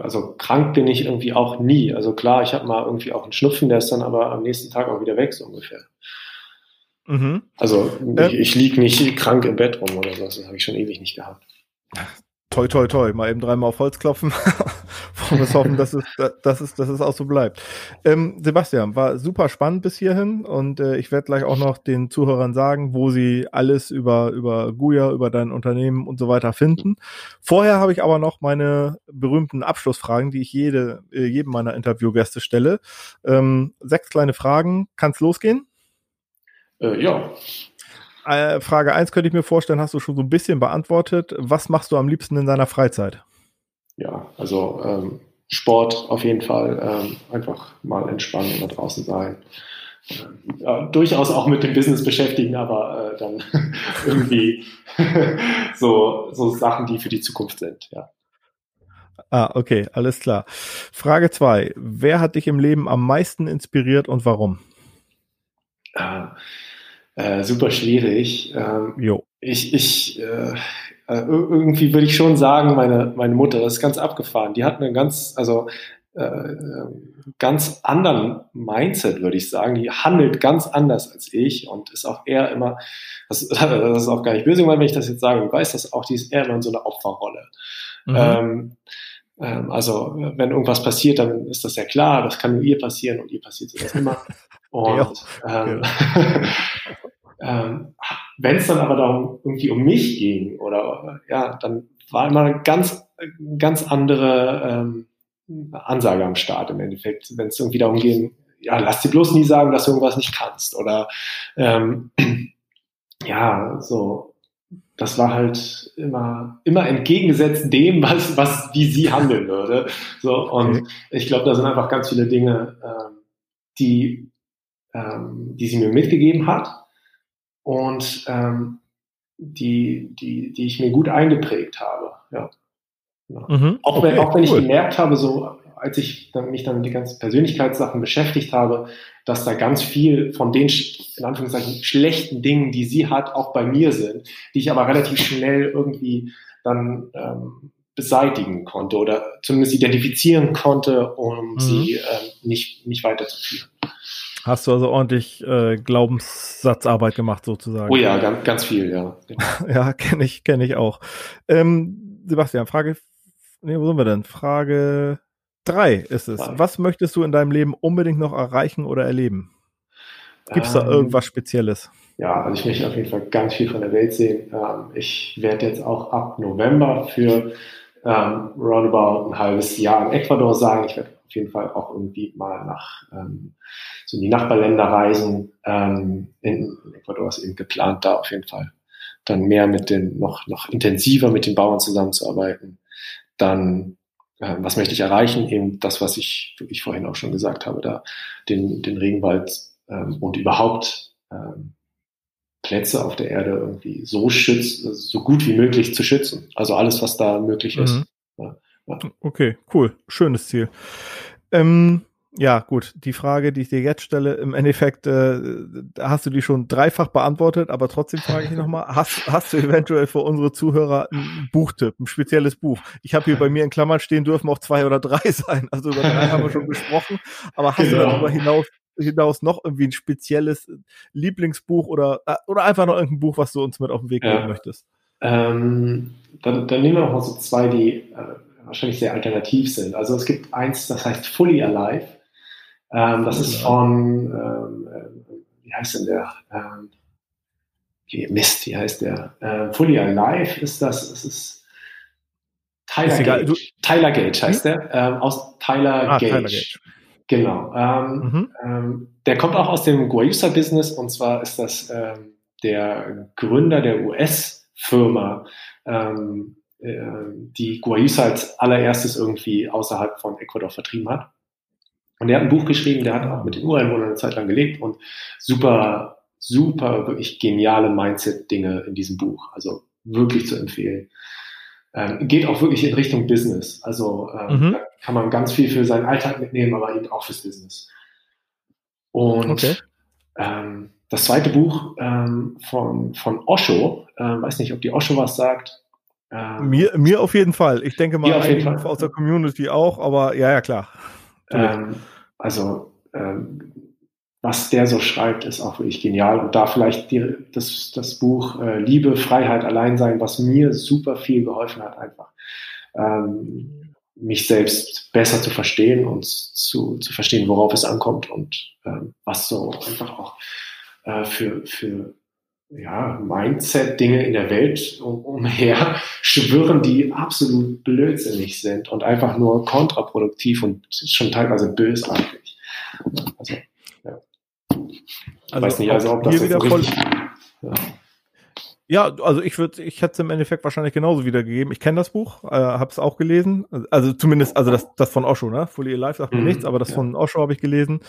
also krank bin ich irgendwie auch nie. Also klar, ich habe mal irgendwie auch einen Schnupfen, der ist dann aber am nächsten Tag auch wieder weg, so ungefähr. Mhm. Also ich, ich liege nicht krank im Bett rum oder so, das habe ich schon ewig nicht gehabt. Toi, toi, toi, mal eben dreimal auf Holz klopfen und es hoffen, dass es, dass, es, dass es auch so bleibt. Ähm, Sebastian, war super spannend bis hierhin und äh, ich werde gleich auch noch den Zuhörern sagen, wo sie alles über, über Guya, über dein Unternehmen und so weiter finden. Vorher habe ich aber noch meine berühmten Abschlussfragen, die ich jede, äh, jedem meiner Interviewgäste stelle. Ähm, sechs kleine Fragen. Kann's losgehen? Äh, ja. Äh, Frage 1 könnte ich mir vorstellen, hast du schon so ein bisschen beantwortet. Was machst du am liebsten in deiner Freizeit? Ja, also ähm, Sport auf jeden Fall. Ähm, einfach mal entspannen und da draußen sein. Ähm, ja, durchaus auch mit dem Business beschäftigen, aber äh, dann irgendwie so, so Sachen, die für die Zukunft sind, ja. Ah, okay, alles klar. Frage 2. Wer hat dich im Leben am meisten inspiriert und warum? Ah, äh, super schwierig. Ähm, jo. Ich, ich äh, äh irgendwie würde ich schon sagen, meine, meine Mutter, das ist ganz abgefahren. Die hat einen ganz, also äh, ganz anderen Mindset, würde ich sagen. Die handelt ganz anders als ich und ist auch eher immer, das, das ist auch gar nicht böse, wenn ich das jetzt sage, ich weiß das auch, die ist eher immer in so einer Opferrolle. Mhm. Ähm, ähm, also, wenn irgendwas passiert, dann ist das ja klar, das kann nur ihr passieren und ihr passiert sowas immer. Und ähm, ähm, wenn es dann aber darum irgendwie um mich ging oder ja, dann war immer eine ganz, ganz andere ähm, Ansage am Start im Endeffekt, wenn es irgendwie darum ging, ja, lass dir bloß nie sagen, dass du irgendwas nicht kannst oder ähm, ja, so das war halt immer, immer entgegengesetzt dem, was, was, wie sie handeln würde. So, und okay. ich glaube, da sind einfach ganz viele Dinge, ähm, die, ähm, die sie mir mitgegeben hat und ähm, die, die, die ich mir gut eingeprägt habe. Ja. ja. Mhm. Auch, wenn, okay, auch wenn cool. ich gemerkt habe, so als ich dann, mich dann mit den ganzen Persönlichkeitssachen beschäftigt habe, dass da ganz viel von den, in Anführungszeichen, schlechten Dingen, die sie hat, auch bei mir sind, die ich aber relativ schnell irgendwie dann ähm, beseitigen konnte oder zumindest identifizieren konnte, um mhm. sie äh, nicht, nicht weiterzuführen. Hast du also ordentlich äh, Glaubenssatzarbeit gemacht, sozusagen? Oh ja, ganz, ganz viel, ja. ja, kenne ich, kenne ich auch. Ähm, Sebastian, Frage, nee, wo sind wir denn? Frage drei ist es. Ja. Was möchtest du in deinem Leben unbedingt noch erreichen oder erleben? Gibt es da ähm, irgendwas Spezielles? Ja, also ich möchte auf jeden Fall ganz viel von der Welt sehen. Ähm, ich werde jetzt auch ab November für ähm, roundabout ein halbes Jahr in Ecuador sein. Ich werde auf jeden Fall auch irgendwie mal nach ähm, so in die Nachbarländer reisen. Ähm, in, Ecuador ist eben geplant, da auf jeden Fall dann mehr mit den, noch, noch intensiver mit den Bauern zusammenzuarbeiten. Dann, äh, was möchte ich erreichen? Eben das, was ich, wie ich vorhin auch schon gesagt habe, da den, den Regenwald ähm, und überhaupt ähm, Plätze auf der Erde irgendwie so schützt, so gut wie möglich zu schützen. Also alles, was da möglich ist. Mhm. Ja. Okay, cool. Schönes Ziel. Ähm, ja, gut. Die Frage, die ich dir jetzt stelle, im Endeffekt äh, hast du die schon dreifach beantwortet, aber trotzdem frage ich nochmal, hast, hast du eventuell für unsere Zuhörer einen Buchtipp, ein spezielles Buch? Ich habe hier bei mir in Klammern stehen, dürfen auch zwei oder drei sein. Also über drei haben wir schon gesprochen, aber hast genau. du darüber hinaus, hinaus noch irgendwie ein spezielles Lieblingsbuch oder, äh, oder einfach noch irgendein Buch, was du uns mit auf den Weg geben ja. möchtest? Ähm, dann, dann nehmen wir noch mal so zwei, die äh, wahrscheinlich sehr alternativ sind. Also es gibt eins, das heißt Fully Alive. Ähm, das ist von, ähm, äh, wie heißt denn der? Ähm, Mist, wie heißt der? Ähm, Fully Alive ist das, es ist Tyler ist Gage. Tyler Gage heißt hm? der, ähm, aus Tyler, ah, Gage. Tyler Gage. Genau. Ähm, mhm. ähm, der kommt auch aus dem Guayusa-Business und zwar ist das ähm, der Gründer der US-Firma ähm, äh, die Guayusa als allererstes irgendwie außerhalb von Ecuador vertrieben hat. Und er hat ein Buch geschrieben, der hat auch mit den Ureinwohnern eine Zeit lang gelebt und super, super, wirklich geniale Mindset-Dinge in diesem Buch. Also wirklich zu empfehlen. Ähm, geht auch wirklich in Richtung Business. Also ähm, mhm. da kann man ganz viel für seinen Alltag mitnehmen, aber eben auch fürs Business. Und okay. ähm, das zweite Buch ähm, von, von Osho, äh, weiß nicht, ob die Osho was sagt. Ähm, mir, mir auf jeden Fall. Ich denke mal, aus der Community auch, aber ja, ja, klar. Ähm, also, ähm, was der so schreibt, ist auch wirklich genial. Und da vielleicht die, das, das Buch äh, Liebe, Freiheit, Alleinsein, was mir super viel geholfen hat, einfach. Ähm, mich selbst besser zu verstehen und zu, zu verstehen, worauf es ankommt und ähm, was so einfach auch äh, für, für ja, Mindset-Dinge in der Welt um, umher schwirren, die absolut blödsinnig sind und einfach nur kontraproduktiv und schon teilweise bösartig. Also, ja. Ich also weiß nicht, also ob das jetzt richtig, ja. Ja, also ich würde, ich hätte es im Endeffekt wahrscheinlich genauso wiedergegeben. Ich kenne das Buch, äh, habe es auch gelesen. Also zumindest, also das, das von Osho, ne? Fully Alive sagt mir mhm, nichts, aber das ja. von Osho habe ich gelesen.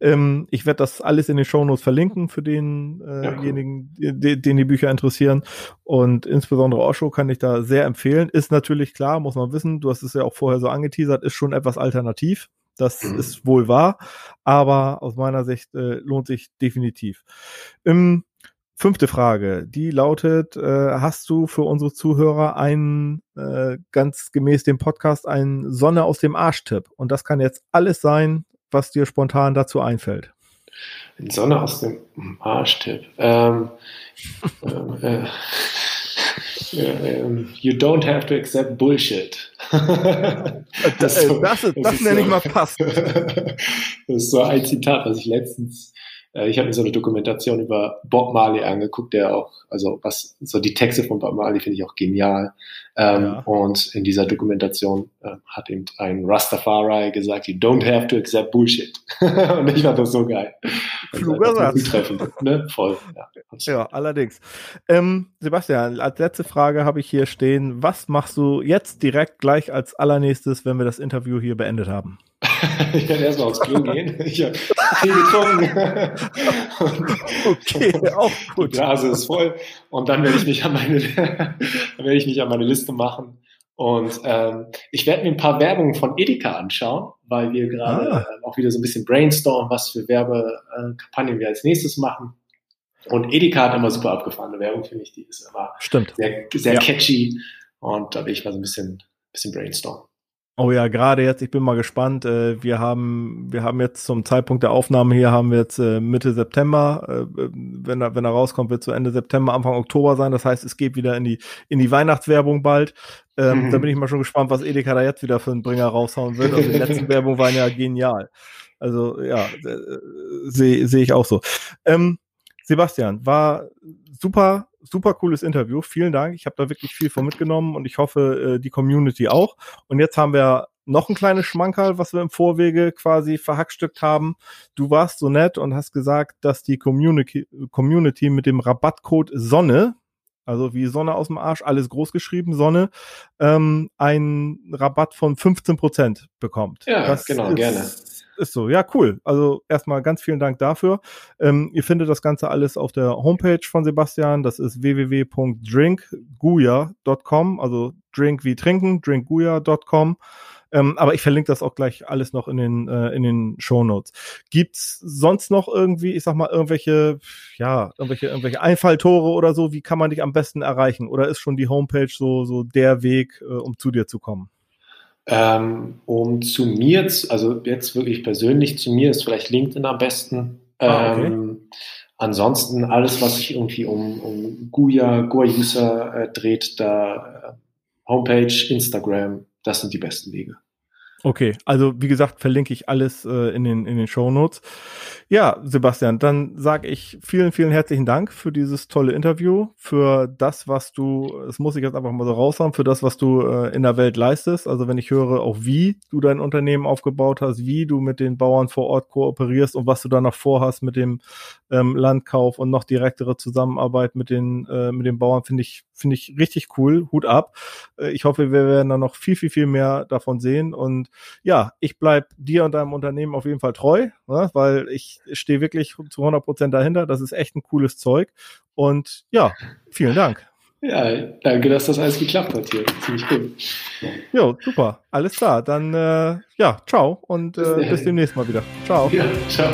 Ähm, ich werde das alles in den Shownotes verlinken für denjenigen, äh ja, cool. den, den die Bücher interessieren. Und insbesondere Osho kann ich da sehr empfehlen. Ist natürlich klar, muss man wissen. Du hast es ja auch vorher so angeteasert, ist schon etwas alternativ. Das mhm. ist wohl wahr, aber aus meiner Sicht äh, lohnt sich definitiv. Ähm, Fünfte Frage, die lautet, äh, hast du für unsere Zuhörer einen, äh, ganz gemäß dem Podcast, einen Sonne aus dem Arsch-Tipp? Und das kann jetzt alles sein, was dir spontan dazu einfällt. Ein Sonne aus dem Arsch-Tipp. Ähm, äh, ähm, you don't have to accept Bullshit. das, so, das, das, das nenne so, ich mal passend. das ist so ein Zitat, was ich letztens äh, ich habe mir so eine Dokumentation über Bob Marley angeguckt, der auch, also was, so die Texte von Bob Marley finde ich auch genial. Ähm, ja. Und in dieser Dokumentation äh, hat eben ein Rastafari gesagt, you don't have to accept Bullshit. und ich fand das so geil. Kluger Satz. Ne? Voll. Ja, ja allerdings. Ähm, Sebastian, als letzte Frage habe ich hier stehen, was machst du jetzt direkt gleich als allernächstes, wenn wir das Interview hier beendet haben? Ich werde erstmal aufs Klo gehen. Ich habe viel getrunken. okay, auch gut. Die Blase ist voll. Und dann werde ich mich an meine, dann werde ich mich an meine Liste machen. Und ähm, ich werde mir ein paar Werbungen von Edeka anschauen, weil wir gerade ah. äh, auch wieder so ein bisschen brainstormen, was für Werbekampagnen wir als nächstes machen. Und Edeka hat immer super abgefahrene Werbung, finde ich. Die ist immer Stimmt. sehr, sehr ja. catchy. Und da will ich mal so ein bisschen, bisschen brainstormen. Oh ja, gerade jetzt, ich bin mal gespannt. Äh, wir haben, wir haben jetzt zum Zeitpunkt der Aufnahme hier haben wir jetzt äh, Mitte September. Äh, wenn er, wenn er rauskommt, wird zu Ende September, Anfang Oktober sein. Das heißt, es geht wieder in die, in die Weihnachtswerbung bald. Ähm, mhm. Da bin ich mal schon gespannt, was Edeka da jetzt wieder für einen Bringer raushauen wird. Also die letzten Werbung waren ja genial. Also ja, sehe seh ich auch so. Ähm, Sebastian, war super super cooles Interview. Vielen Dank. Ich habe da wirklich viel von mitgenommen und ich hoffe, äh, die Community auch. Und jetzt haben wir noch ein kleines Schmankerl, was wir im Vorwege quasi verhackstückt haben. Du warst so nett und hast gesagt, dass die Community, Community mit dem Rabattcode Sonne, also wie Sonne aus dem Arsch, alles groß geschrieben, Sonne, ähm, einen Rabatt von 15 Prozent bekommt. Ja, das genau, gerne ist so. Ja, cool. Also erstmal ganz vielen Dank dafür. Ähm, ihr findet das Ganze alles auf der Homepage von Sebastian. Das ist www.drinkguya.com, also drink wie trinken, drinkguya.com. Ähm, aber ich verlinke das auch gleich alles noch in den äh, in den Show Notes. Gibt's sonst noch irgendwie, ich sag mal irgendwelche, ja, irgendwelche irgendwelche Einfalltore oder so? Wie kann man dich am besten erreichen? Oder ist schon die Homepage so so der Weg, äh, um zu dir zu kommen? Ähm, um zu mir, also jetzt wirklich persönlich zu mir ist vielleicht LinkedIn am besten. Ah, okay. ähm, ansonsten alles, was sich irgendwie um, um Guya, Guya-User äh, dreht, da äh, Homepage, Instagram, das sind die besten Wege. Okay, also wie gesagt, verlinke ich alles äh, in den in den Show Notes. Ja, Sebastian, dann sage ich vielen vielen herzlichen Dank für dieses tolle Interview, für das, was du, das muss ich jetzt einfach mal so raushauen, für das, was du äh, in der Welt leistest. Also wenn ich höre, auch wie du dein Unternehmen aufgebaut hast, wie du mit den Bauern vor Ort kooperierst und was du da noch vorhast mit dem ähm, Landkauf und noch direktere Zusammenarbeit mit den äh, mit den Bauern, finde ich finde ich richtig cool. Hut ab. Äh, ich hoffe, wir werden da noch viel, viel, viel mehr davon sehen. Und ja, ich bleib dir und deinem Unternehmen auf jeden Fall treu, ne? weil ich stehe wirklich zu 100 Prozent dahinter. Das ist echt ein cooles Zeug. Und ja, vielen Dank. Ja, danke, dass das alles geklappt hat hier. Ziemlich gut. Jo, super. Alles klar. Dann, äh, ja, ciao und äh, bis demnächst mal wieder. Ciao. Ja, ciao.